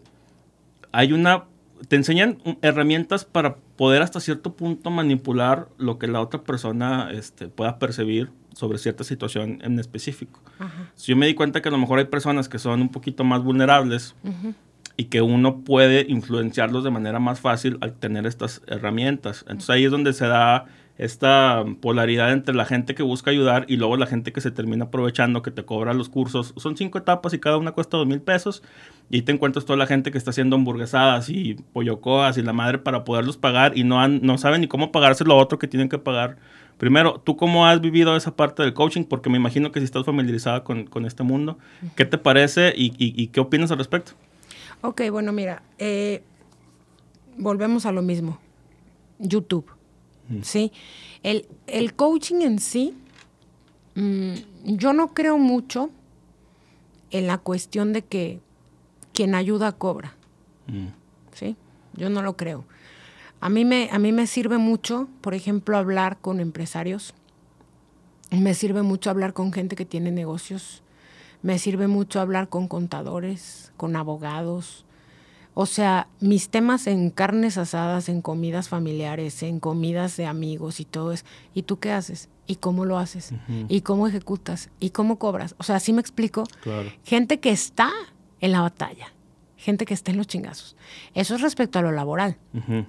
hay una... Te enseñan herramientas para poder hasta cierto punto manipular lo que la otra persona este, pueda percibir sobre cierta situación en específico. Si yo me di cuenta que a lo mejor hay personas que son un poquito más vulnerables y que uno puede influenciarlos de manera más fácil al tener estas herramientas. Entonces ahí es donde se da esta polaridad entre la gente que busca ayudar y luego la gente que se termina aprovechando, que te cobra los cursos. Son cinco etapas y cada una cuesta dos mil pesos. Y ahí te encuentras toda la gente que está haciendo hamburguesadas y pollocoas y la madre para poderlos pagar y no, han, no saben ni cómo pagarse lo otro que tienen que pagar. Primero, ¿tú cómo has vivido esa parte del coaching? Porque me imagino que si estás familiarizada con, con este mundo, ¿qué te parece y, y, qué opinas al respecto? Ok, bueno, mira, eh, volvemos a lo mismo. YouTube. ¿Sí? El, el, coaching en sí, mm, yo no creo mucho en la cuestión de que quien ayuda cobra, mm. ¿sí? Yo no lo creo. A mí, me, a mí me sirve mucho, por ejemplo, hablar con empresarios, me sirve mucho hablar con gente que tiene negocios, me sirve mucho hablar con contadores, con abogados, o sea, mis temas en carnes asadas, en comidas familiares, en comidas de amigos y todo es, ¿y tú qué haces? ¿Y cómo lo haces? ¿Y cómo ejecutas? ¿Y cómo cobras? O sea, así me explico. Gente que está en la batalla, gente que está en los chingazos. Eso es respecto a lo laboral.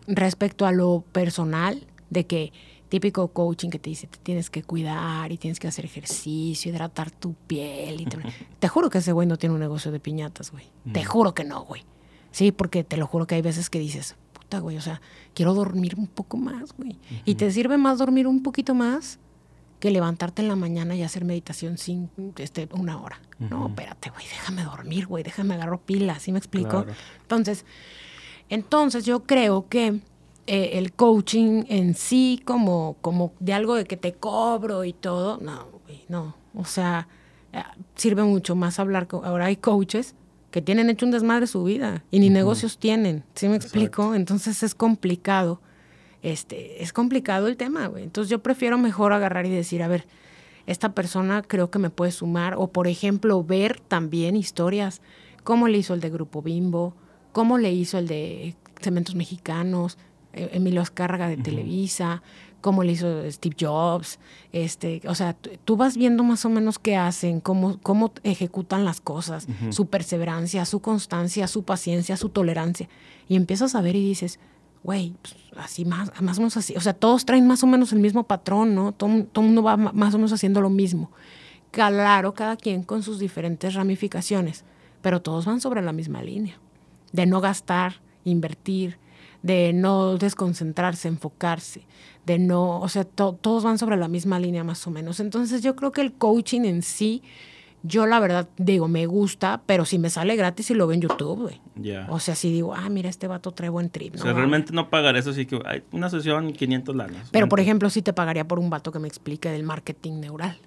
Respecto a lo personal, de que típico coaching que te dice, te tienes que cuidar y tienes que hacer ejercicio, hidratar tu piel. Y te... te juro que ese güey no tiene un negocio de piñatas, güey. Te juro que no, güey. Sí, porque te lo juro que hay veces que dices, puta, güey, o sea, quiero dormir un poco más, güey. Y te sirve más dormir un poquito más que levantarte en la mañana y hacer meditación sin este, una hora. No, espérate, güey, déjame dormir, güey, déjame agarrar pilas, ¿sí me explico? Entonces, entonces yo creo que eh, el coaching en sí, como, como de algo de que te cobro y todo, no, güey, no. O sea, eh, sirve mucho más hablar con, ahora hay coaches que tienen hecho un desmadre su vida y ni negocios tienen, ¿sí me explico? Entonces es complicado, este, es complicado el tema, güey. Entonces yo prefiero mejor agarrar y decir, a ver, esta persona creo que me puede sumar, o por ejemplo, ver también historias, cómo le hizo el de Grupo Bimbo, cómo le hizo el de Cementos Mexicanos, eh, Emilio Azcárraga de Televisa, cómo le hizo Steve Jobs, este, o sea, tú vas viendo más o menos qué hacen, cómo, cómo ejecutan las cosas, su perseverancia, su constancia, su paciencia, su tolerancia, y empiezas a ver y dices, güey, pues, así más, más o menos así, o sea, todos traen más o menos el mismo patrón, ¿no? Todo el mundo va más o menos haciendo lo mismo. Claro, cada quien con sus diferentes ramificaciones, pero todos van sobre la misma línea, de no gastar, invertir, de no desconcentrarse, enfocarse, de no, o sea, todos van sobre la misma línea más o menos. Entonces yo creo que el coaching en sí Yo la verdad digo, me gusta, pero si me sale gratis y lo veo en YouTube, güey. Ya. O sea, si digo, ah, mira, este vato trae buen trip. O ¿no? sea, realmente no pagar eso, sí que hay una sesión 500 lanas. Pero, por ejemplo, sí te pagaría por un vato que me explique del marketing neural.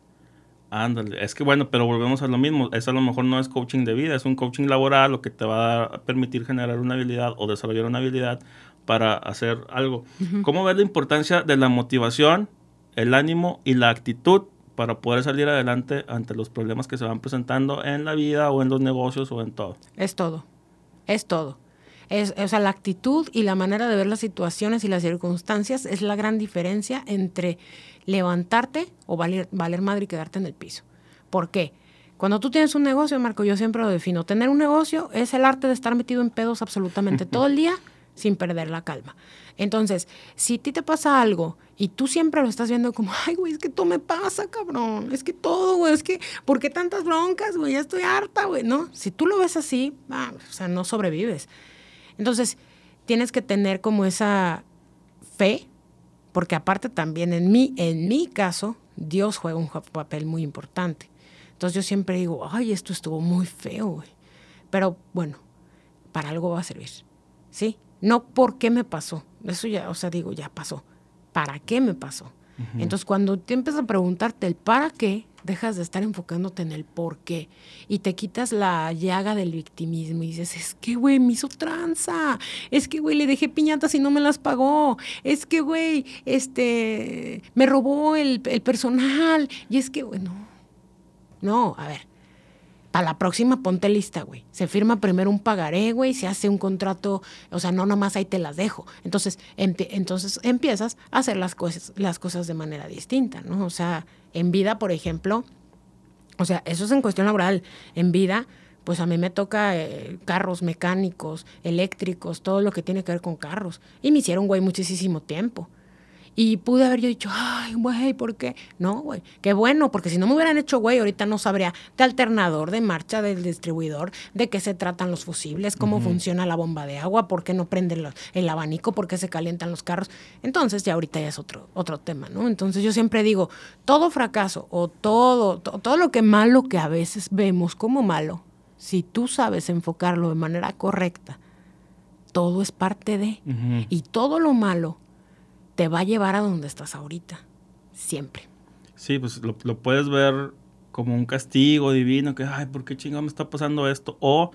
Ándale, es que bueno, pero volvemos a lo mismo. Eso a lo mejor no es coaching de vida, es un coaching laboral, lo que te va a permitir generar una habilidad o desarrollar una habilidad para hacer algo. ¿Cómo ves la importancia de la motivación, el ánimo y la actitud para poder salir adelante ante los problemas que se van presentando en la vida o en los negocios o en todo? Es todo. Es todo. Es, o sea, la actitud y la manera de ver las situaciones y las circunstancias es la gran diferencia entre levantarte o valer, valer madre y quedarte en el piso. ¿Por qué? Cuando tú tienes un negocio, Marco, yo siempre lo defino. Tener un negocio es el arte de estar metido en pedos absolutamente todo el día sin perder la calma. Entonces, si a ti te pasa algo y tú siempre lo estás viendo como, ay, güey, es que todo me pasa, cabrón, es que todo, güey, es que, ¿por qué tantas broncas, güey? Ya estoy harta, güey, ¿no? Si tú lo ves así, o sea, no sobrevives. Entonces, tienes que tener como esa fe, porque aparte también en mí, en mi caso, Dios juega un papel muy importante. Entonces yo siempre digo, ay, esto estuvo muy feo, güey. Pero bueno, para algo va a servir, ¿sí? No por qué me pasó. Eso ya, o sea, digo, ya pasó. ¿Para qué me pasó? Entonces, cuando te empiezas a preguntarte el para qué, dejas de estar enfocándote en el por qué y te quitas la llaga del victimismo y dices, es que, güey, me hizo tranza, es que, güey, le dejé piñatas y no me las pagó, es que, güey, este, me robó el, el personal y es que, güey, no, no, a ver, para la próxima ponte lista, güey. Se firma primero un pagaré, güey, se hace un contrato, o sea, no nomás ahí te las dejo. Entonces, entonces empiezas a hacer las cosas, las cosas de manera distinta, ¿no? O sea, en vida, por ejemplo, o sea, eso es en cuestión laboral. En vida, pues a mí me toca eh, carros mecánicos, eléctricos, todo lo que tiene que ver con carros. Y me hicieron, güey, muchísimo tiempo. Y pude haber yo dicho, ay, güey, ¿por qué? No, güey, qué bueno, porque si no me hubieran hecho, güey, ahorita no sabría de alternador, de marcha del distribuidor, de qué se tratan los fusibles, cómo funciona la bomba de agua, por qué no prende el abanico, por qué se calientan los carros. Entonces, ya ahorita ya es otro, otro tema, ¿no? Entonces, yo siempre digo, todo fracaso o todo, todo lo que malo que a veces vemos como malo, si tú sabes enfocarlo de manera correcta, todo es parte de. Y todo lo malo te va a llevar a donde estás ahorita, siempre. Sí, pues lo, puedes ver como un castigo divino, que, ay, ¿por qué chingado me está pasando esto? O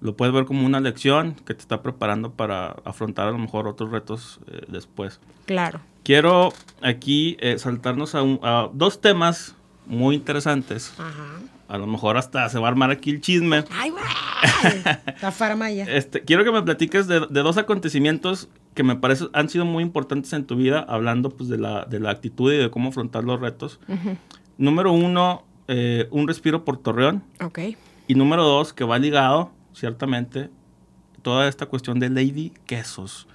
lo puedes ver como una lección que te está preparando para afrontar a lo mejor otros retos eh, después. Claro. Quiero aquí eh, saltarnos a, a, dos temas muy interesantes. Ajá. A lo mejor hasta se va a armar aquí el chisme. ¡Ay, güey! La farmaya. Este, quiero que me platiques de, de, dos acontecimientos que me parece han sido muy importantes en tu vida, hablando pues de la, de la actitud y de cómo afrontar los retos. Número uno, eh, un respiro por Torreón. Ok. Y número dos, que va ligado, ciertamente, toda esta cuestión de Lady Quesos.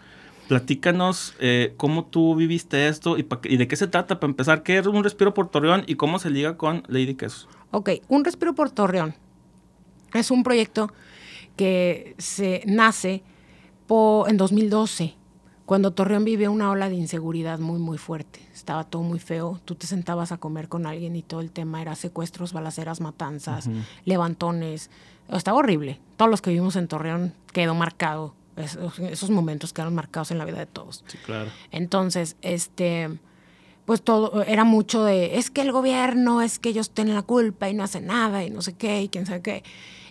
Platícanos eh, cómo tú viviste esto y, y, de qué se trata para empezar. ¿Qué es un respiro por Torreón y cómo se liga con Lady Quesos? Ok, un respiro por Torreón es un proyecto que se nace en 2012, cuando Torreón vivía una ola de inseguridad muy, muy fuerte. Estaba todo muy feo. Tú te sentabas a comer con alguien y todo el tema era secuestros, balaceras, matanzas, levantones. Estaba horrible. Todos los que vivimos en Torreón quedó marcado. Esos momentos quedaron marcados en la vida de todos. Sí, claro. Entonces, este pues todo era mucho de es que el gobierno, es que ellos tienen la culpa y no hacen nada y no sé qué y quién sabe qué.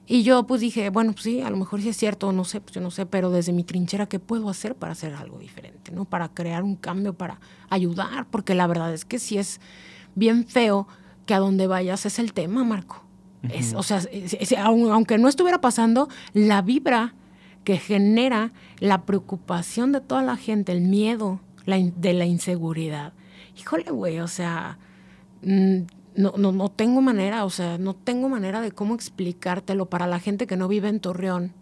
Y yo pues dije, bueno, pues sí, a lo mejor sí es cierto, no sé, pues yo no sé, pero desde mi trinchera, ¿qué puedo hacer para hacer algo diferente, ¿no? Para crear un cambio, para ayudar, porque la verdad es que sí es bien feo que a donde vayas es el tema, Marco. es, o sea, aunque no estuviera pasando, la vibra que genera la preocupación de toda la gente, el miedo la, de la inseguridad. Híjole, güey, o sea, mm, no, no, no tengo manera, o sea, no tengo manera de cómo explicártelo para la gente que no vive en Torreón.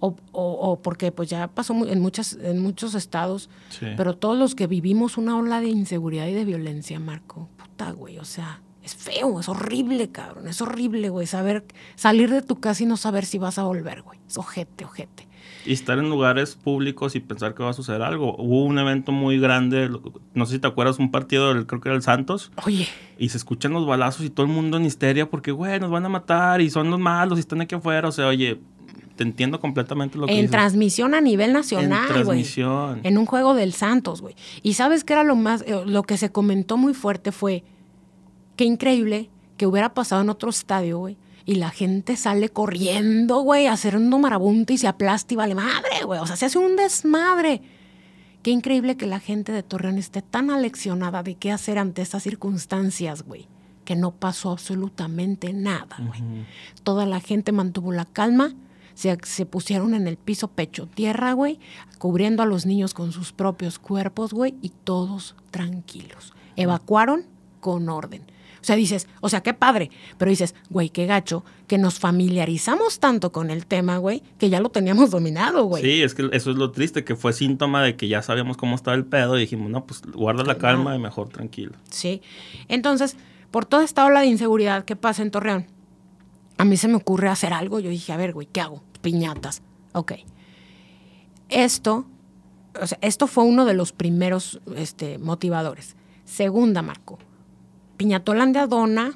O, o, porque pues ya pasó en, muchas, en muchos estados, pero todos los que vivimos una ola de inseguridad y de violencia, Marco, puta, güey, o sea, Es feo, es horrible, cabrón. Es horrible, güey. Saber, salir de tu casa y no saber si vas a volver, güey. Es ojete, ojete. Y estar en lugares públicos y pensar que va a suceder algo. Hubo un evento muy grande, no sé si te acuerdas, un partido, del, creo que era el Santos. Oye. Y se escuchan los balazos y todo el mundo en histeria porque, güey, nos van a matar y son los malos y están aquí afuera. O sea, oye, te entiendo completamente lo que En transmisión a nivel nacional, güey. En transmisión. En un juego del Santos, güey. Y sabes qué era lo más, eh, lo que se comentó muy fuerte fue, qué increíble que hubiera pasado en otro estadio, güey. Y la gente sale corriendo, güey, a hacer un marabunto y se aplasta y vale madre, güey. O sea, se hace un desmadre. Qué increíble que la gente de Torreón esté tan aleccionada de qué hacer ante estas circunstancias, güey. Que no pasó absolutamente nada, güey. Toda la gente mantuvo la calma se, pusieron en el piso pecho tierra, güey, cubriendo a los niños con sus propios cuerpos, güey, y todos tranquilos. Evacuaron con orden. O sea, dices, o sea, qué padre, pero dices, güey, qué gacho, que nos familiarizamos tanto con el tema, güey, que ya lo teníamos dominado, güey. Sí, es que eso es lo triste, que fue síntoma de que ya sabíamos cómo estaba el pedo y dijimos, no, pues guarda la calma y mejor tranquilo. Sí. Entonces, por toda esta ola de inseguridad que pasa en Torreón, a mí se me ocurre hacer algo. Yo dije, a ver, güey, ¿qué hago? piñatas. Ok. Esto, o sea, esto fue uno de los primeros este, motivadores. Segunda, Marco. Piñatolandia dona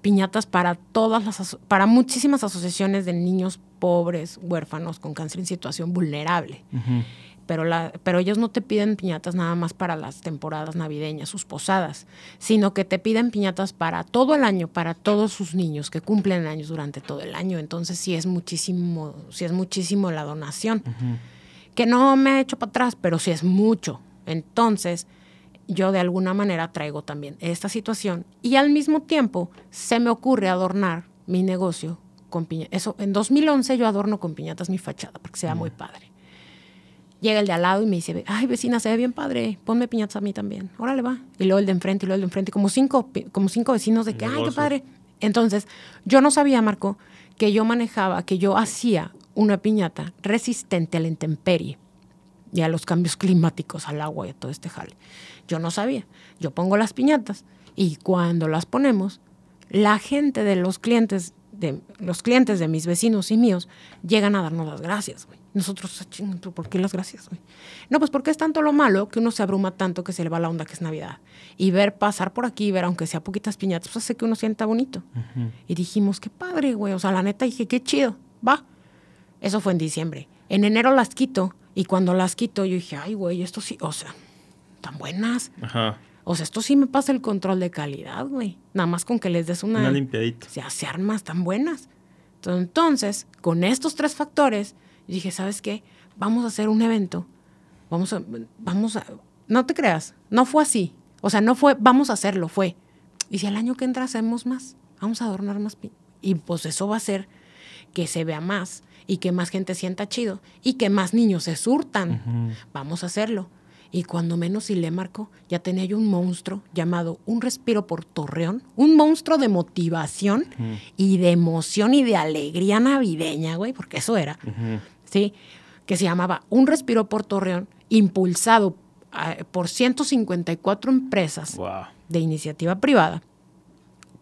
piñatas para todas las para muchísimas asociaciones de niños pobres, huérfanos con cáncer en situación vulnerable pero, la, pero ellos no te piden piñatas nada más para las temporadas navideñas, sus posadas, sino que te piden piñatas para todo el año, para todos sus niños que cumplen años durante todo el año. Entonces sí es muchísimo, sí es muchísimo la donación, que no me ha hecho para atrás, pero sí es mucho. Entonces yo de alguna manera traigo también esta situación y al mismo tiempo se me ocurre adornar mi negocio con piñatas. Eso, en 2011 yo adorno con piñatas mi fachada porque sea muy padre. Llega el de al lado y me dice, ay, vecina, se ve bien padre, ponme piñatas a mí también. Órale, va. Y luego el de enfrente y luego el de enfrente, como cinco, como cinco vecinos de que, ay, qué padre. Entonces, yo no sabía, Marco, que yo manejaba, que yo hacía una piñata resistente a la intemperie y a los cambios climáticos, al agua y a todo este jale. Yo no sabía. Yo pongo las piñatas y cuando las ponemos, la gente de los clientes, de los clientes de mis vecinos y míos, llegan a darnos las gracias, güey. Nosotros, ¿por qué las gracias? No, pues porque es tanto lo malo que uno se abruma tanto que se le va la onda que es Navidad. Y ver pasar por aquí, ver aunque sea poquitas piñatas, pues hace que uno sienta bonito. Y dijimos, qué padre, güey. O sea, la neta dije, qué chido, va. Eso fue en diciembre. En enero las quito. Y cuando las quito, yo dije, ay, güey, esto sí, o sea, tan buenas. Ajá. O sea, esto sí me pasa el control de calidad, güey. Nada más con que les des una... Una limpiadita. Se hace armas tan buenas. Entonces, con estos tres factores dije, ¿sabes qué? Vamos a hacer un evento. Vamos a, vamos a, no te creas, no fue así. O sea, no fue, vamos a hacerlo, fue. Y si al año que entra hacemos más, vamos a adornar más. Y pues eso va a hacer que se vea más y que más gente sienta chido y que más niños se surtan. Vamos a hacerlo. Y cuando menos y le marco, ya tenía yo un monstruo llamado Un Respiro por Torreón, un monstruo de motivación y de emoción y de alegría navideña, güey, porque eso era. ¿sí? Que se llamaba Un Respiro por Torreón, impulsado eh, por 154 empresas de iniciativa privada,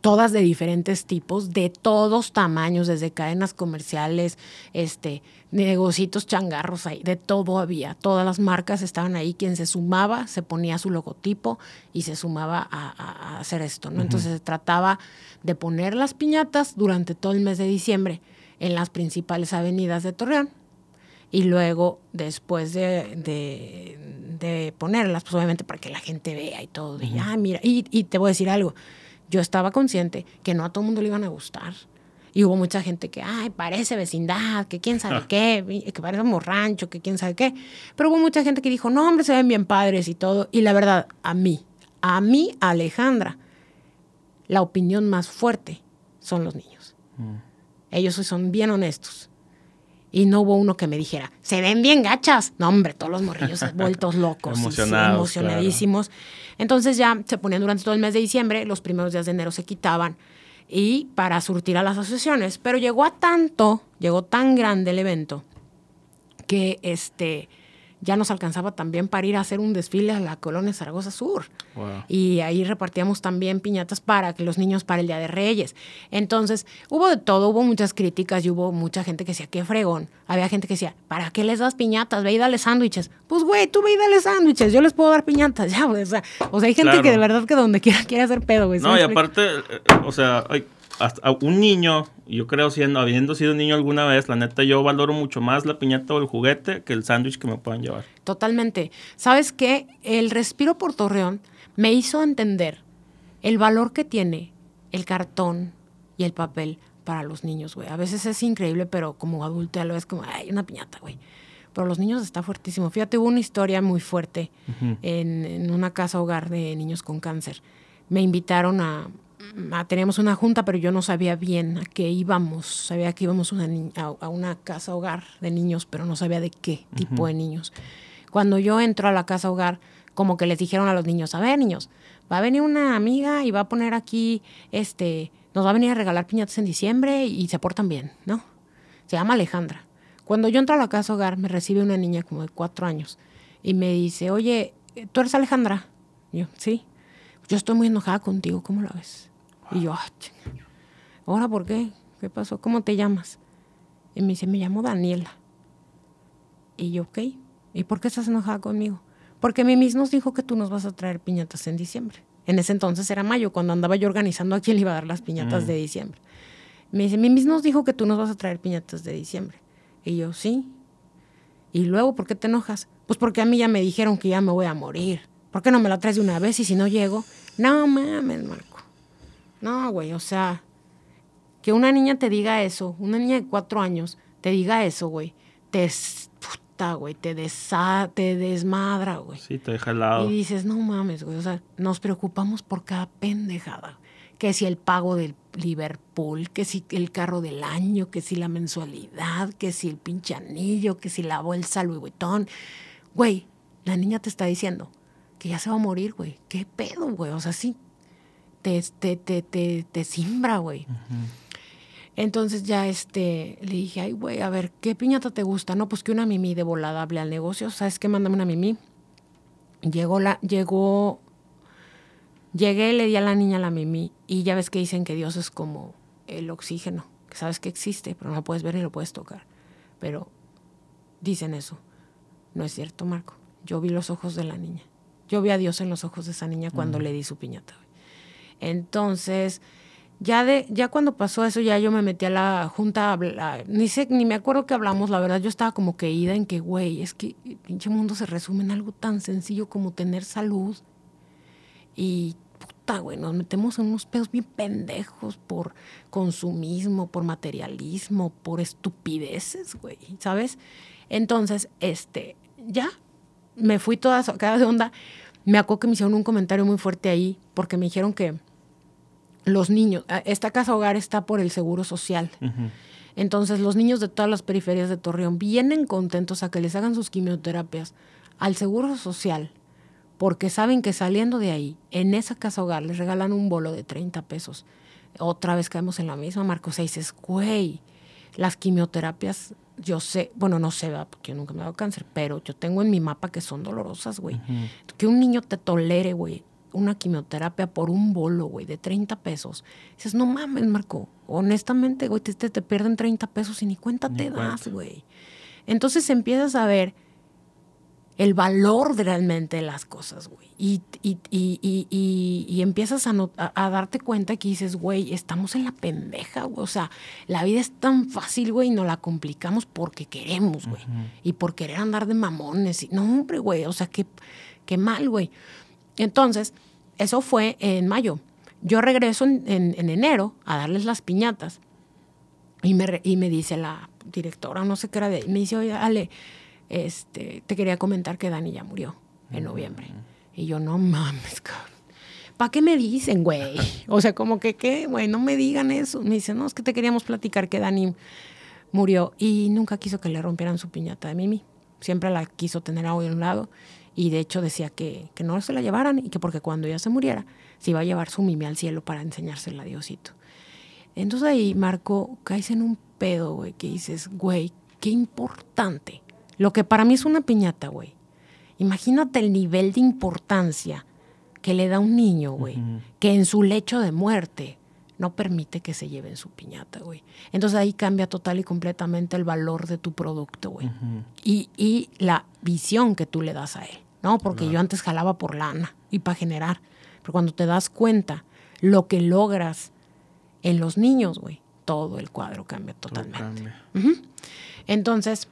todas de diferentes tipos, de todos tamaños, desde cadenas comerciales, este, negocitos changarros ahí, de todo había. Todas las marcas estaban ahí. Quien se sumaba se ponía su logotipo y se sumaba a, hacer esto, ¿no? Entonces se trataba de poner las piñatas durante todo el mes de diciembre en las principales avenidas de Torreón y luego después de, de, ponerlas, pues obviamente para que la gente vea y todo, y, ah, mira, y, y, te voy a decir algo, yo estaba consciente que no a todo el mundo le iban a gustar. Y hubo mucha gente que, ay, parece vecindad, que quién sabe ah. qué, que parece un rancho, que quién sabe qué. Pero hubo mucha gente que dijo, no, hombre, se ven bien padres y todo. Y la verdad, a mí, a mí, Alejandra, la opinión más fuerte son los niños. Mm. Ellos son bien honestos. Y no hubo uno que me dijera, se ven bien gachas. No, hombre, todos los morrillos vueltos locos. emocionadísimos. Entonces ya se ponían durante todo el mes de diciembre, los primeros días de enero se quitaban y para surtir a las asociaciones. Pero llegó a tanto, llegó tan grande el evento que este ya nos alcanzaba también para ir a hacer un desfile a la colonia Zaragoza Sur. Y ahí repartíamos también piñatas para que los niños para el Día de Reyes. Entonces, hubo de todo, hubo muchas críticas y hubo mucha gente que decía, qué fregón. Había gente que decía, ¿para qué les das piñatas? Ve y dale sándwiches. Pues, güey, tú ve y dale sándwiches, yo les puedo dar piñatas. Ya, o sea, o sea hay gente que de verdad que donde quiera quiere hacer pedo, güey. No, y aparte, eh, o sea, hay hasta un niño, yo creo siendo, habiendo sido niño alguna vez, la neta yo valoro mucho más la piñata o el juguete que el sándwich que me puedan llevar. Totalmente. ¿Sabes qué? El respiro por Torreón me hizo entender el valor que tiene el cartón y el papel para los niños, güey. A veces es increíble, pero como adulto a lo ves como, ay, una piñata, güey. Pero los niños está fuertísimo. Fíjate, hubo una historia muy fuerte en, en una casa hogar de niños con cáncer. Me invitaron a, teníamos una junta, pero yo no sabía bien a qué íbamos. Sabía que íbamos una a, una casa hogar de niños, pero no sabía de qué tipo de niños. Cuando yo entro a la casa hogar, como que les dijeron a los niños, a ver niños, va a venir una amiga y va a poner aquí, este, nos va a venir a regalar piñatas en diciembre y se portan bien, ¿no? Se llama Alejandra. Cuando yo entro a la casa hogar, me recibe una niña como de cuatro años y me dice, oye, ¿tú eres Alejandra? yo, sí. Yo estoy muy enojada contigo, ¿cómo lo ves? Y yo, ah, ¿ahora por qué? ¿Qué pasó? ¿Cómo te llamas? Y me dice, me llamo Daniela. Y yo, ok. ¿Y por qué estás enojada conmigo? Porque Mimis nos dijo que tú nos vas a traer piñatas en diciembre. En ese entonces era mayo, cuando andaba yo organizando a quién le iba a dar las piñatas de mm. diciembre. Me dice, Mimis nos dijo que tú nos vas a traer piñatas de diciembre. Y yo, sí. Y luego, ¿por qué te enojas? Pues porque a mí ya me dijeron que ya me voy a morir. ¿Por qué no me la traes de una vez y si no llego? No mames, Marco. No, güey, o sea, que una niña te diga eso, una niña de cuatro años te diga eso, güey, te puta, güey, te, desa, te desmadra, güey. Sí, te deja al lado. Y dices, no mames, güey, o sea, nos preocupamos por cada pendejada. Que si el pago del Liverpool, que si el carro del año, que si la mensualidad, que si el pinche anillo, que si la bolsa Louis Vuitton. Güey, la niña te está diciendo que ya se va a morir, güey. ¿Qué pedo, güey? O sea, sí, te, te, te, te, te simbra, güey. Entonces ya este, le dije, ay, güey, a ver, ¿qué piñata te gusta? No, pues que una mimi de volada hable al negocio. ¿Sabes qué? Mándame una mimi. Llegó la, llegó, llegué, le di a la niña la mimi y ya ves que dicen que Dios es como el oxígeno, que sabes que existe, pero no lo puedes ver ni lo puedes tocar. Pero dicen eso. No es cierto, Marco. Yo vi los ojos de la niña. Yo vi a Dios en los ojos de esa niña cuando le di su piñata. Entonces, ya de ya cuando pasó eso ya yo me metí a la junta ni sé ni me acuerdo que hablamos la verdad yo estaba como que ida en que güey es que el pinche mundo se resume en algo tan sencillo como tener salud. Y puta güey nos metemos en unos pedos bien pendejos por consumismo por materialismo por estupideces güey sabes entonces este ya me fui toda sacada de onda. Me acuerdo que me hicieron un comentario muy fuerte ahí porque me dijeron que los niños, esta casa hogar está por el seguro social. Entonces los niños de todas las periferias de Torreón vienen contentos a que les hagan sus quimioterapias al seguro social porque saben que saliendo de ahí, en esa casa hogar les regalan un bolo de 30 pesos. Otra vez caemos en la misma, Marcos, y dices, güey, las quimioterapias, yo sé, bueno, no sé, porque yo nunca me he dado cáncer, pero yo tengo en mi mapa que son dolorosas, güey. Que un niño te tolere, güey, una quimioterapia por un bolo, güey, de 30 pesos. Dices, no mames, Marco. Honestamente, güey, te, te, pierden 30 pesos y ni cuenta te das, güey. Entonces empiezas a ver el valor realmente de las cosas, güey. Y, y, y, y, empiezas a, a, darte cuenta que dices, güey, estamos en la pendeja, güey. O sea, la vida es tan fácil, güey, y nos la complicamos porque queremos, güey. Y por querer andar de mamones. Y, no, hombre, güey, o sea, qué, qué mal, güey. Entonces, eso fue en mayo. Yo regreso en, enero a darles las piñatas y me, y me dice la directora, no sé qué era de me dice, oye, Ale, este, te quería comentar que Dani ya murió en noviembre. Y yo, no mames, cabrón. ¿Para qué me dicen, güey? O sea, como que, ¿qué? Güey, no me digan eso. Me dice, no, es que te queríamos platicar que Dani murió y nunca quiso que le rompieran su piñata de Mimi. Siempre la quiso tener a un lado y de hecho decía que, que, no se la llevaran y que porque cuando ella se muriera se iba a llevar su mimi al cielo para enseñársela a Diosito. Entonces ahí, Marco, caes en un pedo, güey, que dices, güey, qué importante lo que para mí es una piñata, güey. Imagínate el nivel de importancia que le da un niño, güey, que en su lecho de muerte no permite que se lleven su piñata, güey. Entonces ahí cambia total y completamente el valor de tu producto, güey. y, y, la visión que tú le das a él, ¿no? Porque yo antes jalaba por lana y para generar. Pero cuando te das cuenta lo que logras en los niños, güey, todo el cuadro cambia totalmente. Entonces,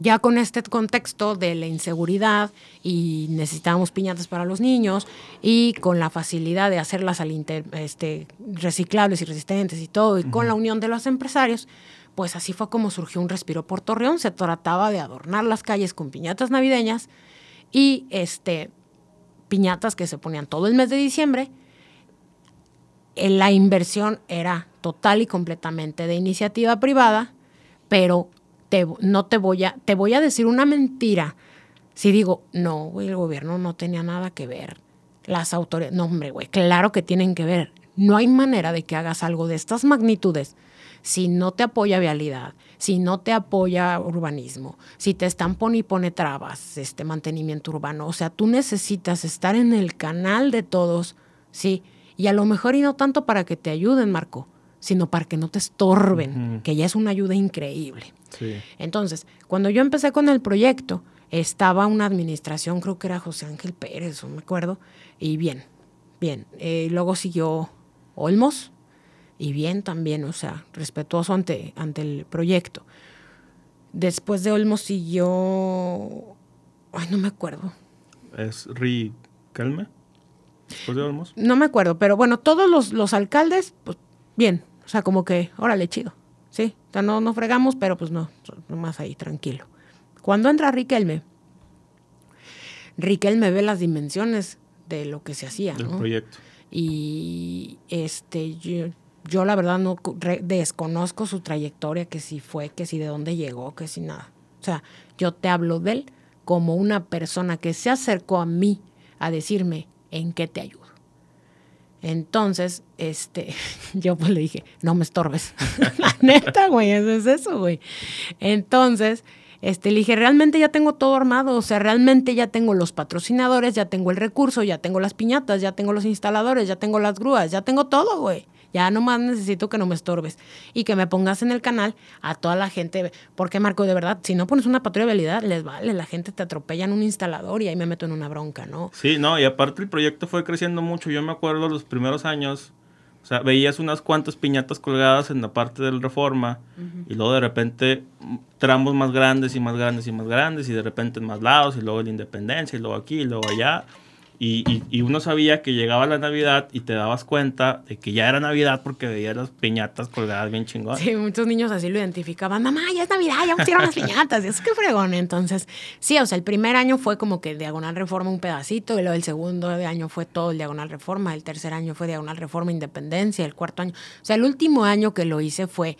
ya con este contexto de la inseguridad y necesitábamos piñatas para los niños y con la facilidad de hacerlas al este, reciclables y resistentes y todo, y con la unión de los empresarios, pues así fue como surgió un respiro por Torreón. Se trataba de adornar las calles con piñatas navideñas y este, piñatas que se ponían todo el mes de diciembre. La inversión era total y completamente de iniciativa privada, pero no te voy a, te voy a decir una mentira. Si digo, no, güey, el gobierno no tenía nada que ver. Las autoridades, no, hombre, güey, claro que tienen que ver. No hay manera de que hagas algo de estas magnitudes si no te apoya vialidad, si no te apoya urbanismo, si te están pone y pone trabas, este mantenimiento urbano. O sea, tú necesitas estar en el canal de todos, ¿sí? Y a lo mejor y no tanto para que te ayuden, Marco, sino para que no te estorben, que ya es una ayuda increíble. Entonces, cuando yo empecé con el proyecto, estaba una administración, creo que era José Ángel Pérez, no me acuerdo, y bien, bien. Eh, luego siguió Olmos, y bien también, o sea, respetuoso ante, ante el proyecto. Después de Olmos siguió, ay, no me acuerdo. ¿Es Riquelme? ¿Después de Olmos? No me acuerdo, pero bueno, todos los, los alcaldes, pues bien, o sea, como que, órale, chido. Sí, o sea, no, no fregamos, pero pues no, nomás ahí, tranquilo. Cuando entra Riquelme, Riquelme ve las dimensiones de lo que se hacía. Del proyecto. Y este, yo, yo la verdad no desconozco su trayectoria, que si fue, que si de dónde llegó, que si nada. O sea, yo te hablo de él como una persona que se acercó a mí a decirme en qué te ayudo. Entonces, este, yo pues le dije, no me estorbes. La neta, güey, eso es eso, güey. Entonces, este, le dije, realmente ya tengo todo armado, o sea, realmente ya tengo los patrocinadores, ya tengo el recurso, ya tengo las piñatas, ya tengo los instaladores, ya tengo las grúas, ya tengo todo, güey. Ya nomás necesito que no me estorbes y que me pongas en el canal a toda la gente. Porque, Marco, de verdad, si no pones una patrulla de habilidad, les vale. La gente te atropella en un instalador y ahí me meto en una bronca, ¿no? Sí, no, y aparte el proyecto fue creciendo mucho. Yo me acuerdo los primeros años, o sea, veías unas cuantas piñatas colgadas en la parte del Reforma y luego de repente tramos más grandes y más grandes y más grandes y de repente en más lados y luego la Independencia y luego aquí y luego allá. Y, y, uno sabía que llegaba la Navidad y te dabas cuenta de que ya era Navidad porque veías las piñatas colgadas bien chingonas. Sí, muchos niños así lo identificaban. Mamá, ya es Navidad, ya pusieron las piñatas. Y eso qué fregón. Entonces, sí, o sea, el primer año fue como que Diagonal Reforma un pedacito, y luego el segundo año fue todo el Diagonal Reforma, el tercer año fue Diagonal Reforma Independencia, el cuarto año. O sea, el último año que lo hice fue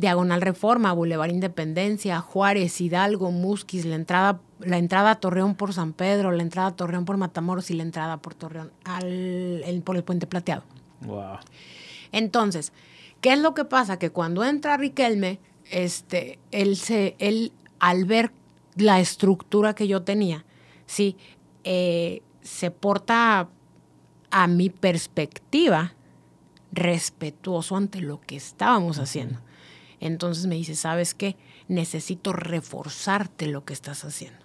Diagonal Reforma, Boulevard Independencia, Juárez, Hidalgo, Musquis, la entrada, la entrada a Torreón por San Pedro, la entrada a Torreón por Matamoros y la entrada por Torreón al, por el Puente Plateado. Wow. Entonces, ¿qué es lo que pasa? Que cuando entra Riquelme, este, él se, él al ver la estructura que yo tenía, sí, eh, se porta a mi perspectiva respetuoso ante lo que estábamos haciendo. Entonces me dice, ¿sabes qué? Necesito reforzarte lo que estás haciendo.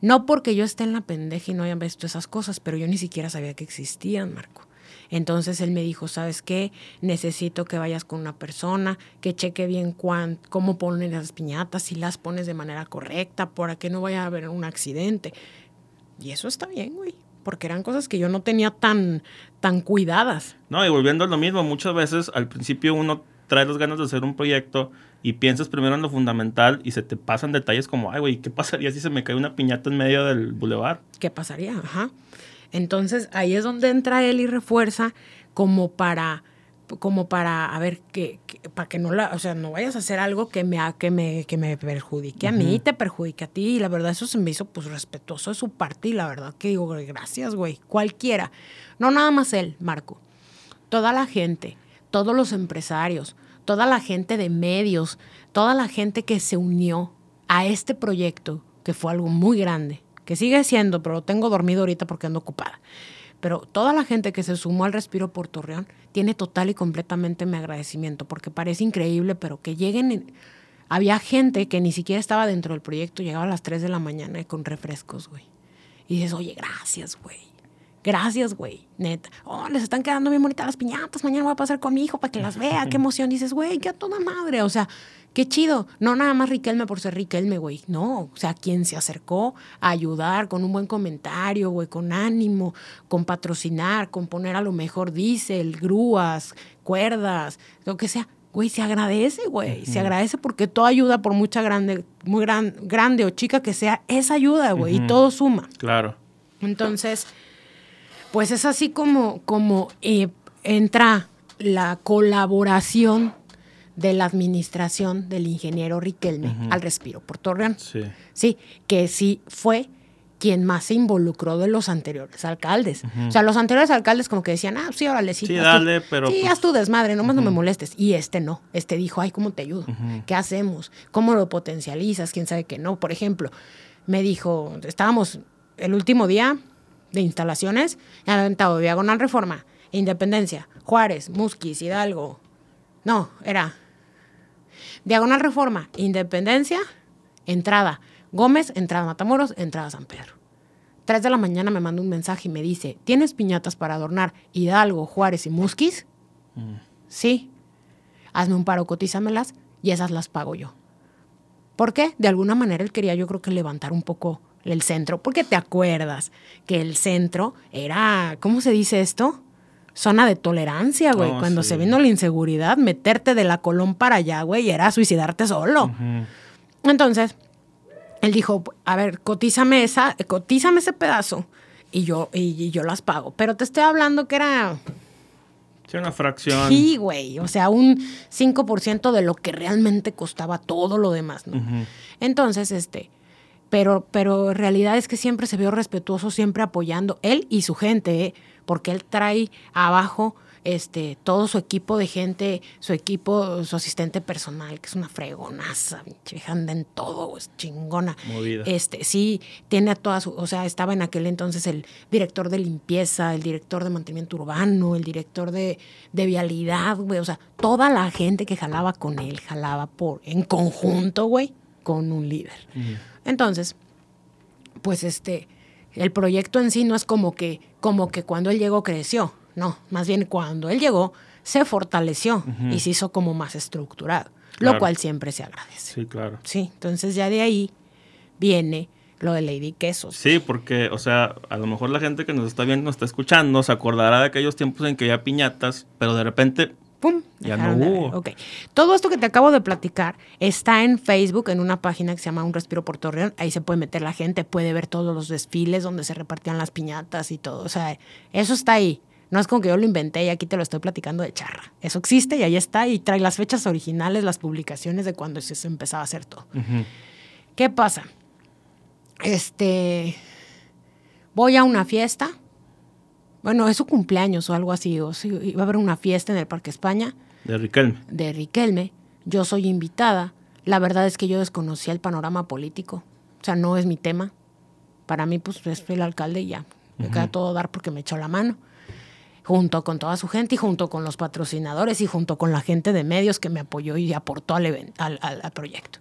No porque yo esté en la pendeja y no haya visto esas cosas, pero yo ni siquiera sabía que existían, Marco. Entonces él me dijo, ¿sabes qué? Necesito que vayas con una persona, que cheque bien cuán, cómo ponen las piñatas, si las pones de manera correcta, para que no vaya a haber un accidente. Y eso está bien, güey, porque eran cosas que yo no tenía tan, tan cuidadas. No, y volviendo a lo mismo, muchas veces al principio uno traes las ganas de hacer un proyecto y piensas primero en lo fundamental y se te pasan detalles como, ay, güey, ¿qué pasaría si se me cae una piñata en medio del bulevar? ¿Qué pasaría? Ajá. Entonces ahí es donde entra él y refuerza como para como para a ver que, para que no la o sea no vayas a hacer algo que me que me que me perjudique a mí te perjudique a ti y la verdad eso se me hizo pues respetuoso de su parte y la verdad que digo gracias güey cualquiera no nada más él Marco toda la gente todos los empresarios, toda la gente de medios, toda la gente que se unió a este proyecto, que fue algo muy grande, que sigue siendo, pero lo tengo dormido ahorita porque ando ocupada. Pero toda la gente que se sumó al Respiro por Torreón tiene total y completamente mi agradecimiento, porque parece increíble, pero que lleguen... Había gente que ni siquiera estaba dentro del proyecto, llegaba a las 3 de la mañana con refrescos, güey. Y dices, oye, gracias, güey. Gracias, güey. Neta. Oh, les están quedando bien bonitas las piñatas. Mañana voy a pasar con mi hijo para que las vea. Qué emoción. Dices, güey, qué a toda madre. O sea, qué chido. No nada más Riquelme por ser Riquelme, güey. No. O sea, quien se acercó a ayudar con un buen comentario, güey, con ánimo, con patrocinar, con poner a lo mejor diésel, grúas, cuerdas, lo que sea. Güey, se agradece, güey. Se agradece porque toda ayuda, por mucha grande, muy gran, grande o chica que sea, es ayuda, güey. Y todo suma. Claro. Entonces pues es así como, como eh, entra la colaboración de la administración del ingeniero Riquelme al Respiro por Torreón. Sí. Sí, que sí fue quien más se involucró de los anteriores alcaldes. O sea, los anteriores alcaldes como que decían, ah, sí, órale, sí. Sí, dale, pero... Sí, pues haz tu desmadre, nomás no me molestes. Y este no, este dijo, ay, ¿cómo te ayudo? ¿Qué hacemos? ¿Cómo lo potencializas? ¿Quién sabe que no? Por ejemplo, me dijo, estábamos el último día, de instalaciones, he aventado Diagonal Reforma, Independencia, Juárez, Musquis, Hidalgo. No, era Diagonal Reforma, Independencia, entrada. Gómez, entrada Matamoros, entrada San Pedro. Tres de la mañana me manda un mensaje y me dice, ¿tienes piñatas para adornar Hidalgo, Juárez y Musquis? Mm. Sí. Hazme un paro, cotízamelas y esas las pago yo. ¿Por qué? De alguna manera él quería yo creo que levantar un poco el centro, porque te acuerdas que el centro era, ¿cómo se dice esto? Zona de tolerancia, güey. Oh, Cuando se vino la inseguridad, meterte de la Colón para allá, güey, era suicidarte solo. Entonces, él dijo, a ver, cotízame, esa, cotízame ese pedazo y yo, y, yo las pago. Pero te estoy hablando que era... Sí, una fracción. Sí, güey. O sea, un 5% de lo que realmente costaba todo lo demás, ¿no? Entonces, este, pero, pero en realidad es que siempre se vio respetuoso, siempre apoyando él y su gente, ¿eh? porque él trae abajo este, todo su equipo de gente, su equipo, su asistente personal, que es una fregonaza, anda en todo, es chingona. Movida. Este, sí, tiene a todas, su, o sea, estaba en aquel entonces el director de limpieza, el director de mantenimiento urbano, el director de, de vialidad, güey, o sea, toda la gente que jalaba con él, jalaba por, en conjunto, güey, con un líder. Entonces, pues este, el proyecto en sí no es como que, como que cuando él llegó creció, no, más bien cuando él llegó se fortaleció y se hizo como más estructurado, lo cual siempre se agradece. Sí, claro. Sí, entonces ya de ahí viene lo de Lady Quesos. Sí, porque, o sea, a lo mejor la gente que nos está viendo, nos está escuchando, se acordará de aquellos tiempos en que había piñatas, pero de repente ¡Pum! Ya no hubo. Ok. Todo esto que te acabo de platicar está en Facebook, en una página que se llama Un Respiro por Torreón. Ahí se puede meter la gente, puede ver todos los desfiles donde se repartían las piñatas y todo. O sea, eso está ahí. No es como que yo lo inventé y aquí te lo estoy platicando de charra. Eso existe y ahí está y trae las fechas originales, las publicaciones de cuando se empezaba a hacer todo. ¿Qué pasa? Este. Voy a una fiesta bueno, es su cumpleaños o algo así, o si iba a haber una fiesta en el Parque España. De Riquelme. De Riquelme. Yo soy invitada. La verdad es que yo desconocía el panorama político. O sea, no es mi tema. Para mí, pues, es el alcalde y ya. Me queda todo dar porque me echó la mano. Junto con toda su gente y junto con los patrocinadores y junto con la gente de medios que me apoyó y aportó al, evento, al, proyecto.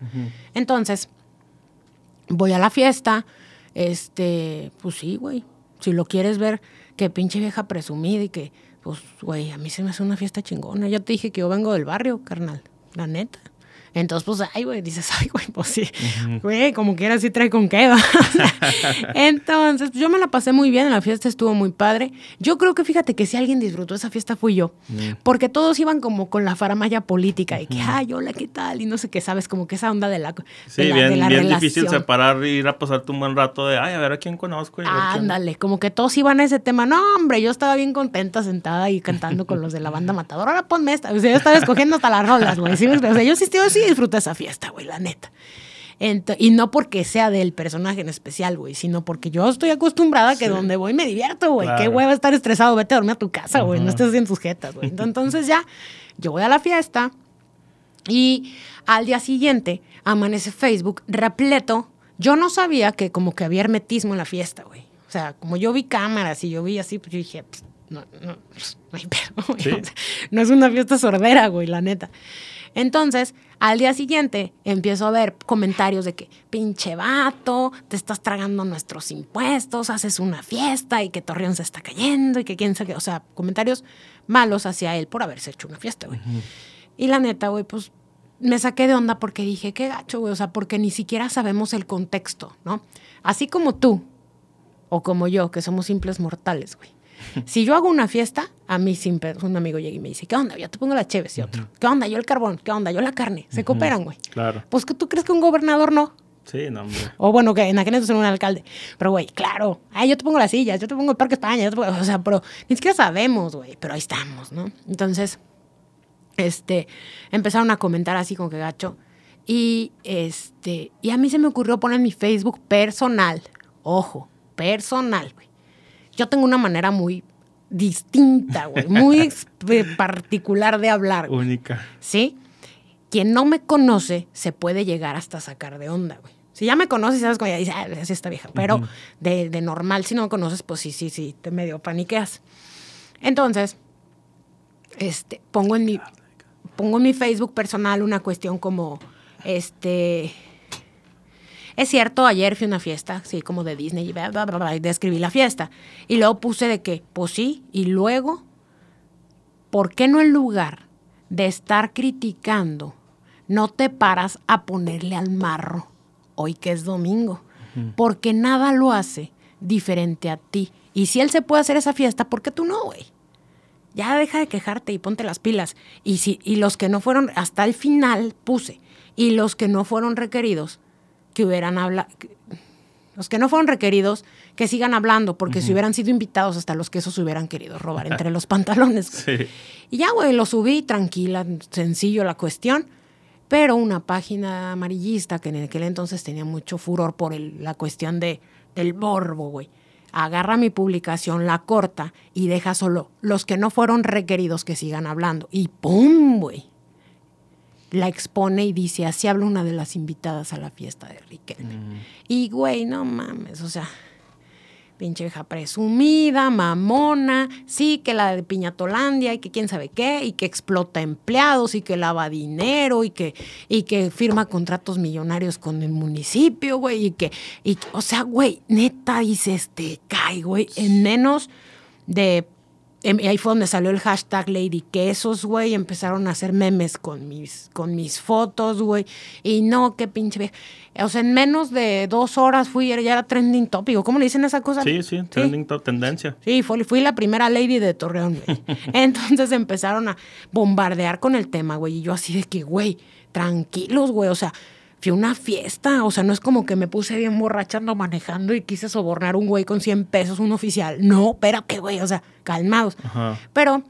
Entonces, voy a la fiesta. Este, pues sí, güey. Si lo quieres ver, que pinche vieja presumida y que, pues, güey, a mí se me hace una fiesta chingona. Yo te dije que yo vengo del barrio, carnal, la neta. Entonces, pues, ay, güey, dices, ay, güey, pues sí, güey, como quiera, sí trae con qué, Entonces, pues, yo me la pasé muy bien, la fiesta estuvo muy padre. Yo creo que, fíjate que si alguien disfrutó esa fiesta fui yo, porque todos iban como con la faramaya política y que, ay, hola, ¿qué tal? Y no sé qué, sabes, como que esa onda de la Sí, bien, bien difícil separar y ir a pasarte un buen rato de, ay, a ver a quién conozco. Ándale, como que todos iban a ese tema. No, hombre, yo estaba bien contenta sentada ahí cantando con los de la banda Matador. Ahora ponme esta. O sea, yo estaba escogiendo hasta las rolas, güey. O sea, yo sí, yo sí disfruta esa fiesta, güey, la neta. y no porque sea del personaje en especial, güey, sino porque yo estoy acostumbrada a que donde voy me divierto, güey. Qué hueva estar estresado, vete a dormir a tu casa, güey, no estés en tus jetas, güey. Entonces ya, yo voy a la fiesta Y al día siguiente amanece Facebook repleto. Yo no sabía que como que había hermetismo en la fiesta, güey. O sea, como yo vi cámaras y yo vi así, pues yo dije, pues, no, no, pues, no hay pedo. no es una fiesta sordera, güey, la neta. Entonces, al día siguiente empiezo a ver comentarios de que, pinche vato, te estás tragando nuestros impuestos, haces una fiesta y que Torreón se está cayendo y que quién sabe, o sea, comentarios malos hacia él por haberse hecho una fiesta, güey. Y la neta, güey, pues me saqué de onda porque dije, qué gacho, güey, o sea, porque ni siquiera sabemos el contexto, ¿no? Así como tú, o como yo, que somos simples mortales, güey. Si yo hago una fiesta, a mí siempre un amigo llega y me dice, ¿qué onda? Yo te pongo la chévere y otro. ¿Qué onda? Yo el carbón. ¿Qué onda? Yo la carne. Se cooperan, güey. Claro. Pues que tú crees que un gobernador no. Sí, no, hombre. O bueno, que en aquel entonces era un alcalde. Pero, güey, claro. Ay, yo te pongo las sillas, yo te pongo el Parque España. o sea, pero ni siquiera sabemos, güey. Pero ahí estamos, ¿no? Entonces, este, empezaron a comentar así como que gacho. Y, este, y a mí se me ocurrió poner mi Facebook personal. Ojo, personal, güey yo tengo una manera muy distinta, güey, muy particular de hablar. Única. ¿Sí? Quien no me conoce se puede llegar hasta sacar de onda, güey. Si ya me conoces, sabes cómo ya dices, ah, así está vieja. Pero de, de, normal, si no me conoces, pues sí, sí, sí, te medio paniqueas. Entonces, este, pongo en mi, pongo en mi Facebook personal una cuestión como, este, es cierto, ayer fui a una fiesta, sí, como de Disney, y bla, bla, bla, y describí la fiesta. Y luego puse de que, pues sí, y luego, ¿por qué no en lugar de estar criticando, no te paras a ponerle al marro hoy que es domingo? Porque nada lo hace diferente a ti. Y si él se puede hacer esa fiesta, ¿por qué tú no, güey? Ya deja de quejarte y ponte las pilas. Y, si, y los que no fueron, hasta el final puse, y los que no fueron requeridos, que hubieran hablado, los que no fueron requeridos, que sigan hablando, porque si hubieran sido invitados, hasta los quesos hubieran querido robar entre los pantalones. Y ya, güey, lo subí, tranquila, sencillo la cuestión. Pero una página amarillista que en aquel entonces tenía mucho furor por la cuestión de, del borbo, güey. Agarra mi publicación, la corta y deja solo los que no fueron requeridos que sigan hablando. Y ¡pum, güey! La expone y dice, así habla una de las invitadas a la fiesta de Riquelme. Mm. Y, güey, no mames, o sea, pinche hija presumida, mamona, sí, que la de Piñatolandia y que quién sabe qué, y que explota empleados y que lava dinero y que, y que firma contratos millonarios con el municipio, güey, y que, y, o sea, güey, neta dices, te cae, güey, en menos de Em, ahí fue donde salió el hashtag Lady Quesos, güey. Empezaron a hacer memes con mis, con mis fotos, güey. Y no, qué pinche vieja. O sea, en menos de dos horas fui, ya era trending topic. ¿Cómo le dicen esa cosa? Sí, sí, trending top, tendencia. Sí, fui, fui la primera lady de Torreón, güey. Entonces empezaron a bombardear con el tema, güey. Y yo así de que, güey, tranquilos, güey. O sea, fui a una fiesta, o sea, no es como que me puse bien borrachando manejando y quise sobornar a un güey con 100 pesos, un oficial. No, espérate, güey, o sea, calmados. Pero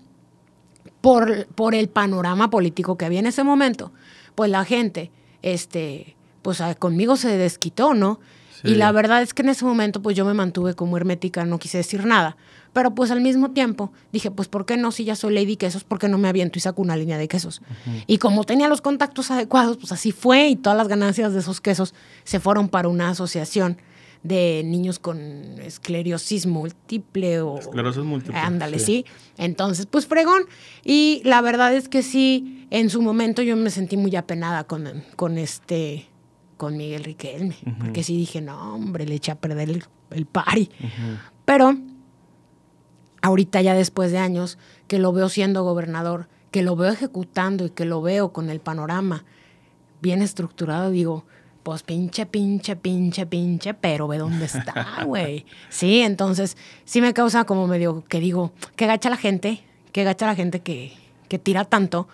por, por el panorama político que había en ese momento, pues la gente, este, pues conmigo se desquitó, ¿no? Y la verdad es que en ese momento, pues yo me mantuve como hermética, no quise decir nada. Pero pues al mismo tiempo dije, pues ¿por qué no? Si ya soy Lady Quesos, ¿por qué no me aviento y saco una línea de quesos? Y como tenía los contactos adecuados, pues así fue y todas las ganancias de esos quesos se fueron para una asociación de niños con esclerosis múltiple o... Esclerosis múltiple. Ándale, sí. Entonces, pues fregón. Y la verdad es que sí, en su momento yo me sentí muy apenada con, con este con Miguel Riquelme, porque sí dije, no, hombre, le eché a perder el, el pari. Pero ahorita ya después de años, que lo veo siendo gobernador, que lo veo ejecutando y que lo veo con el panorama bien estructurado, digo, pues pinche, pinche, pinche, pinche, pero ve dónde está, güey. Sí, entonces sí me causa como medio que digo, que gacha la gente, que gacha la gente que, que tira tanto,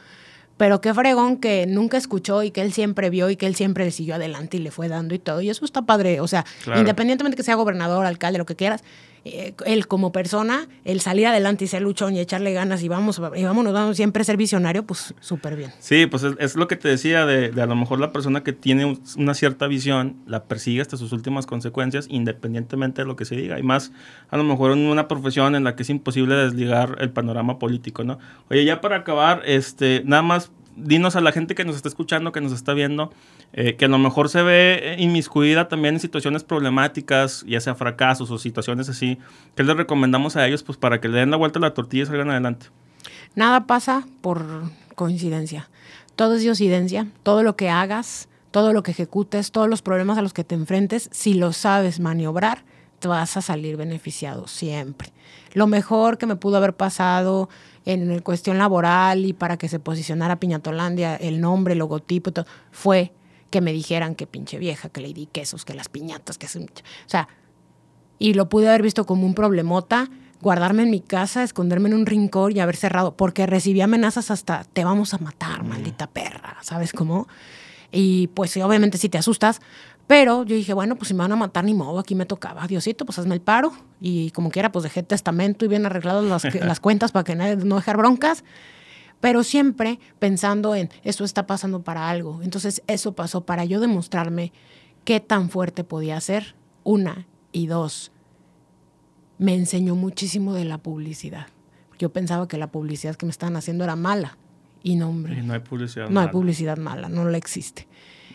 pero qué fregón que nunca escuchó y que él siempre vio y que él siempre le siguió adelante y le fue dando y todo. Y eso está padre, o sea, independientemente que sea gobernador, alcalde, lo que quieras, eh, él como persona, el salir adelante y ser luchón y echarle ganas y vamos, y vámonos, vamos siempre ser visionario, pues súper bien. Sí, pues es, lo que te decía de, a lo mejor la persona que tiene una cierta visión la persigue hasta sus últimas consecuencias, independientemente de lo que se diga. Y más, a lo mejor en una profesión en la que es imposible desligar el panorama político, ¿no? Oye, ya para acabar, este, nada más dinos a la gente que nos está escuchando, que nos está viendo, eh, que a lo mejor se ve inmiscuida también en situaciones problemáticas, ya sea fracasos o situaciones así, ¿qué les recomendamos a ellos pues para que le den la vuelta a la tortilla y salgan adelante? Nada pasa por coincidencia. Todo es diosidencia. Todo lo que hagas, todo lo que ejecutes, todos los problemas a los que te enfrentes, si lo sabes maniobrar, te vas a salir beneficiado siempre. Lo mejor que me pudo haber pasado en cuestión laboral y para que se posicionara Piñatolandia, el nombre, el logotipo, todo, fue que me dijeran que pinche vieja, que le di quesos, que las piñatas, que... O sea, y lo pude haber visto como un problemota, guardarme en mi casa, esconderme en un rincón y haber cerrado, porque recibí amenazas hasta, te vamos a matar, maldita perra, ¿sabes cómo? Y pues obviamente si te asustas, pero yo dije, bueno, pues si me van a matar, ni modo, aquí me tocaba. Diosito, pues hazme el paro. Y como quiera, pues dejé testamento y bien arregladas las, las cuentas para que no dejar broncas. Pero siempre pensando en, esto está pasando para algo. Entonces eso pasó para yo demostrarme qué tan fuerte podía ser. Una y dos, me enseñó muchísimo de la publicidad. Yo pensaba que la publicidad que me estaban haciendo era mala. Y no, hombre. Y no hay publicidad no hay publicidad mala, no la existe.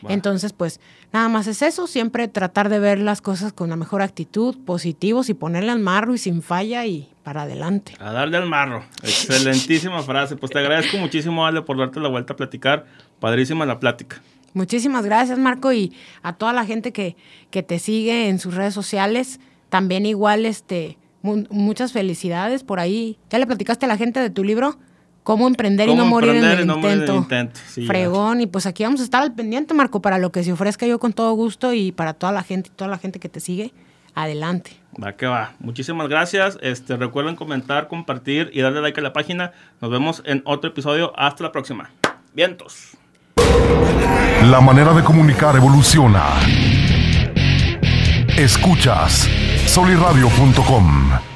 Entonces, pues nada más es eso, siempre tratar de ver las cosas con la mejor actitud, positivos y ponerle al marro y sin falla y para adelante. A darle al marro. Excelentísima frase. Pues te agradezco muchísimo, Ale, por darte la vuelta a platicar. Padrísima la plática. Muchísimas gracias, Marco, y a toda la gente que, que te sigue en sus redes sociales. También igual, este, muchas felicidades por ahí. ¿Ya le platicaste a la gente de tu libro? Cómo emprender y no morir en el intento. Fregón. Y pues aquí vamos a estar al pendiente, Marco, para lo que se ofrezca yo con todo gusto y para toda la gente, toda la gente que te sigue. Adelante. Va que va. Muchísimas gracias. Este, recuerden comentar, compartir y darle like a la página. Nos vemos en otro episodio. Hasta la próxima. Vientos. La manera de comunicar evoluciona. Escuchas soliradio.com